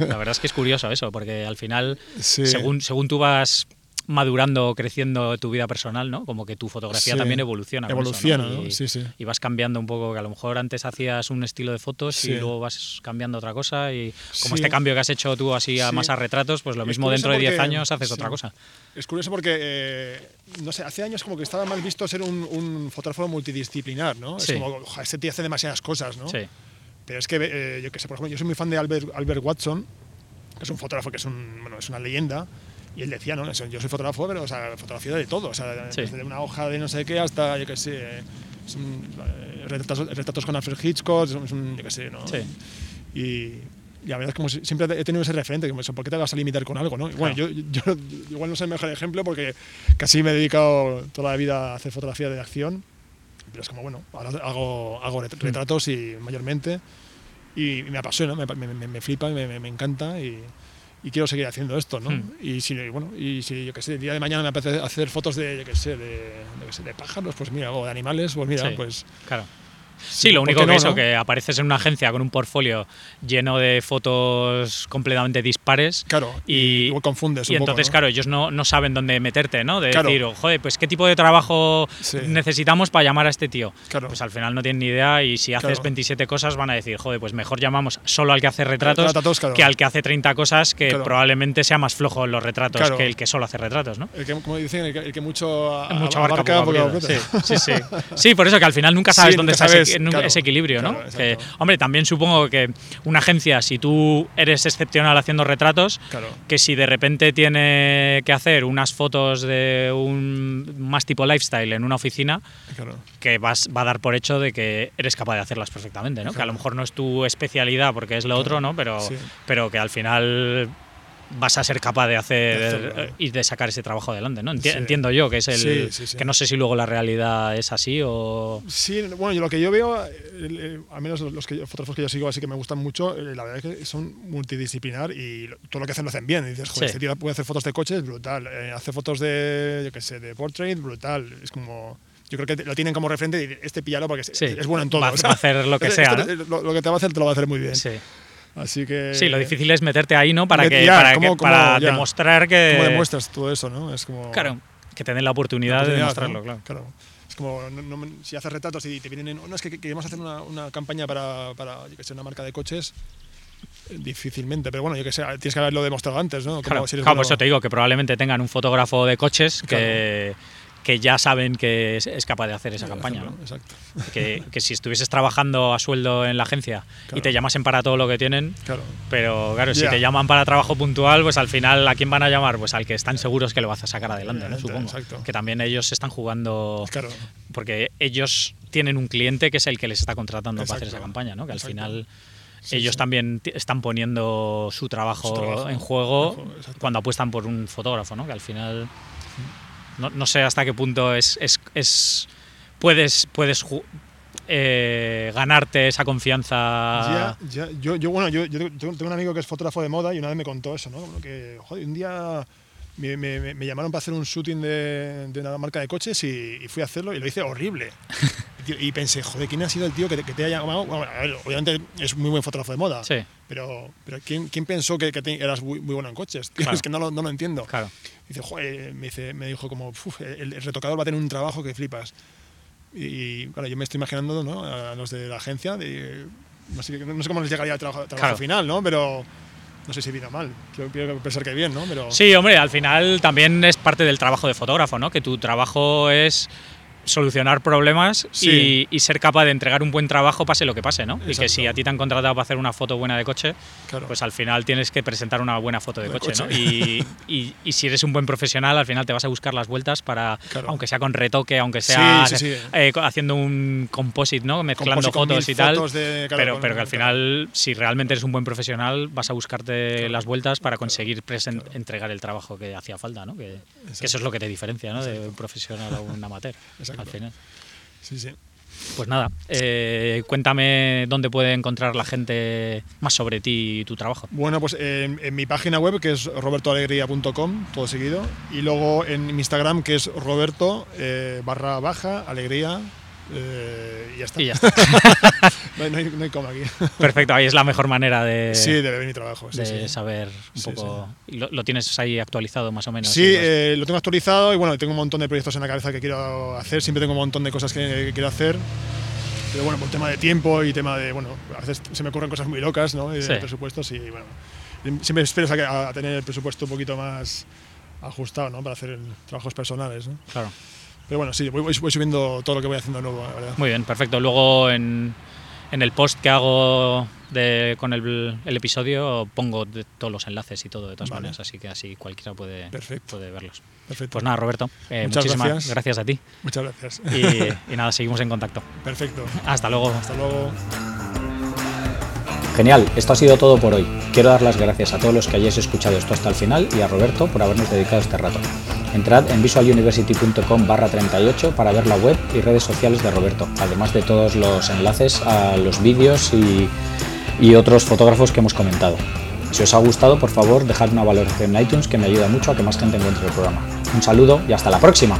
La verdad es que es curioso eso, porque al final, según, según tú vas madurando creciendo tu vida personal, ¿no? Como que tu fotografía Sí. también evoluciona. con eso, Evoluciona, ¿no? ¿no? Y, Sí, sí. y vas cambiando un poco, que a lo mejor antes hacías un estilo de fotos Sí. y luego vas cambiando otra cosa y como Sí. este cambio que has hecho tú así a más a retratos, pues lo mismo dentro de 10 porque- años haces otra cosa. Es curioso porque, eh, no sé, hace años como que estaba mal visto ser un, un fotógrafo multidisciplinar, ¿no? Es como, "Joder, este tío hace demasiadas cosas, ¿no? Sí, Pero es que, eh, yo que sé, por ejemplo, yo soy muy fan de Albert, Albert Watson, que es un fotógrafo que es, un, bueno, es una leyenda, y él decía, ¿no? Eso, Yo soy fotógrafo, pero, o sea, fotografía de todo, o sea, Sí. desde una hoja de no sé qué hasta, yo qué sé, eh, un, retratos, retratos con Alfred Hitchcock, es un, yo qué sé, ¿no? Sí. Y, y la verdad es como si- siempre he tenido ese referente, como eso, ¿por qué te vas a limitar con algo? ¿no? Y Bueno, yo, yo igual no soy el mejor ejemplo porque casi me he dedicado toda la vida a hacer fotografía de acción, pero es como, bueno, ahora hago, hago ret- retratos y mayormente y me apasiona, me, me, me- me flipa, me, me- me encanta y, y quiero seguir haciendo esto, ¿no? Hmm. Y si, bueno, y si, yo qué sé, el día de mañana me apetece hacer fotos de, yo qué sé, de, yo qué sé, de pájaros, pues mira, o de animales, pues mira, Sí. pues... claro. Sí, lo ¿por único que no, eso, no? que apareces en una agencia con un portfolio lleno de fotos completamente dispares Claro, y, igual confundes y un poco, entonces, ¿no? claro, ellos no, no saben dónde meterte, ¿no? De Claro. decir, oh, joder, pues qué tipo de trabajo Sí. necesitamos para llamar a este tío. Claro. Pues al final no tienen ni idea y si haces Claro. 27 cosas van a decir, joder, pues mejor llamamos solo al que hace retratos Retratos, claro. que al que hace 30 cosas que Claro. probablemente sea más flojo en los retratos Claro. que el que solo hace retratos, ¿no? El que, como dicen, el que, el que mucho, a- mucho abarca, abarca, poco poco. Sí, sí, sí. Sí, por eso que al final nunca Sí, sabes nunca dónde está sabes, ese, nu- claro, ese equilibrio, ¿no? Que, hombre, también supongo que una agencia, si tú eres excepcional haciendo retratos, Claro. que si de repente tiene que hacer unas fotos de un más tipo lifestyle en una oficina, que vas, va a dar por hecho de que eres capaz de hacerlas perfectamente, ¿no? Que a lo mejor no es tu especialidad porque es lo otro, ¿no? Pero, Sí. pero que al final vas a ser capaz de hacer y de sacar ese trabajo adelante, ¿no? Entiendo yo que es el que no sé si luego la realidad es así o sí, bueno, yo lo que yo veo, al menos los que, fotógrafos que yo sigo así que me gustan mucho, eh, la verdad es que son multidisciplinar y todo lo que hacen lo hacen bien. Y dices, joder, este tío puede hacer fotos de coches, brutal. Eh, hace fotos de, yo qué sé, de portrait, brutal. Es como yo creo que lo tienen como referente y este píllalo porque es, bueno en todo. Va, a hacer lo que [LAUGHS] sea. lo, que te va a hacer te lo va a hacer muy bien. Sí. Así que. Sí, lo difícil es meterte ahí, ¿no? Para, que, para, demostrar que. ¿Cómo demuestras todo eso, no? Es como. Claro, que te den la oportunidad, de demostrarlo, claro. Es como si haces retratos y te vienen. En, no, es que queremos hacer una, una campaña para, para yo que sé, una marca de coches difícilmente, pero bueno, yo que sé, tienes que haberlo demostrado antes, ¿no? claro, por eso te digo que probablemente tengan un fotógrafo de coches que, que ya saben que es, capaz de hacer esa campaña. Exacto. Que, que, si estuvieses trabajando a sueldo en la agencia y te llamasen para todo lo que tienen, claro. pero claro, si te llaman para trabajo puntual, pues al final ¿a quién van a llamar? Pues al que están seguros que lo vas a sacar adelante, ¿no? supongo. Que también ellos están jugando, claro. porque ellos tienen un cliente que es el que les está contratando para hacer esa campaña, ¿no? que al final ellos también están poniendo su trabajo, en juego cuando apuestan por un fotógrafo, ¿no? que al final no, no sé hasta qué punto es, es, es puedes, puedes eh, ganarte esa confianza. Ya, ya. Yo, yo, bueno, yo, yo, tengo un amigo que es fotógrafo de moda y una vez me contó eso, ¿no? Que, joder, un día me, me, me, llamaron para hacer un shooting de, de una marca de coches y, fui a hacerlo y lo hice horrible. [LAUGHS] y pensé, joder, ¿quién ha sido el tío que te, que te haya llamado? Bueno, a ver, obviamente es muy buen fotógrafo de moda, sí. pero, pero ¿quién, ¿quién pensó que, que eras muy, muy, bueno en coches? [LAUGHS] Es que no lo, no lo entiendo. Claro. Dice, joder, me, dice, me dijo como, el, el, retocador va a tener un trabajo que flipas. Y, claro, yo me estoy imaginando ¿no? a los de la agencia, de, no, sé, no, sé, cómo les llegaría el trabajo, trabajo final, ¿no? Pero no sé si bien o mal. Quiero, pensar que bien, ¿no? Pero... Sí, hombre, al final también es parte del trabajo de fotógrafo, ¿no? Que tu trabajo es solucionar problemas y, ser capaz de entregar un buen trabajo pase lo que pase, ¿no? Y que si a ti te han contratado para hacer una foto buena de coche, pues al final tienes que presentar una buena foto de, coche, ¿no? Y, y, si eres un buen profesional, al final te vas a buscar las vueltas para, aunque sea con retoque, aunque sea eh, haciendo un composite, ¿no? Mezclando fotos y tal. pero, pero que al final, si realmente eres un buen profesional, vas a buscarte las vueltas para conseguir entregar el trabajo que hacía falta, ¿no? Que, eso es lo que te diferencia, ¿no? De un profesional a un amateur al final. Sí, sí. Pues nada, eh, cuéntame dónde puede encontrar la gente más sobre ti y tu trabajo. Bueno, pues en, mi página web que es robertoalegría.com, todo seguido, y luego en mi Instagram que es roberto eh, barra baja alegría eh, y ya está. Y ya [LAUGHS] está. no, hay, no, hay, coma aquí. Perfecto, ahí es la mejor manera de, sí, de ver mi trabajo. de saber un poco. Lo, tienes ahí actualizado más o menos? Sí, eh, lo tengo actualizado y bueno, tengo un montón de proyectos en la cabeza que quiero hacer. Siempre tengo un montón de cosas que, quiero hacer. Pero bueno, por tema de tiempo y tema de. Bueno, a veces se me ocurren cosas muy locas, ¿no? Y de presupuestos y bueno. Siempre esperas a, a, tener el presupuesto un poquito más ajustado, ¿no? Para hacer trabajos personales, ¿no? Claro. Pero bueno, sí, voy, subiendo todo lo que voy haciendo nuevo, la verdad. Muy bien, perfecto. Luego en, en el post que hago de, con el, el, episodio pongo todos los enlaces y todo de todas maneras, así que así cualquiera puede, puede verlos. Perfecto. Pues nada, Roberto, eh, muchísimas gracias. a ti. Muchas gracias. Y, y nada, seguimos en contacto. Perfecto. Hasta luego. Hasta luego. Genial, esto ha sido todo por hoy. Quiero dar las gracias a todos los que hayáis escuchado esto hasta el final y a Roberto por habernos dedicado este rato. Entrad en visualuniversity.com barra 38 para ver la web y redes sociales de Roberto, además de todos los enlaces a los vídeos y, y otros fotógrafos que hemos comentado. Si os ha gustado, por favor, dejad una valoración en iTunes que me ayuda mucho a que más gente encuentre el programa. Un saludo y hasta la próxima.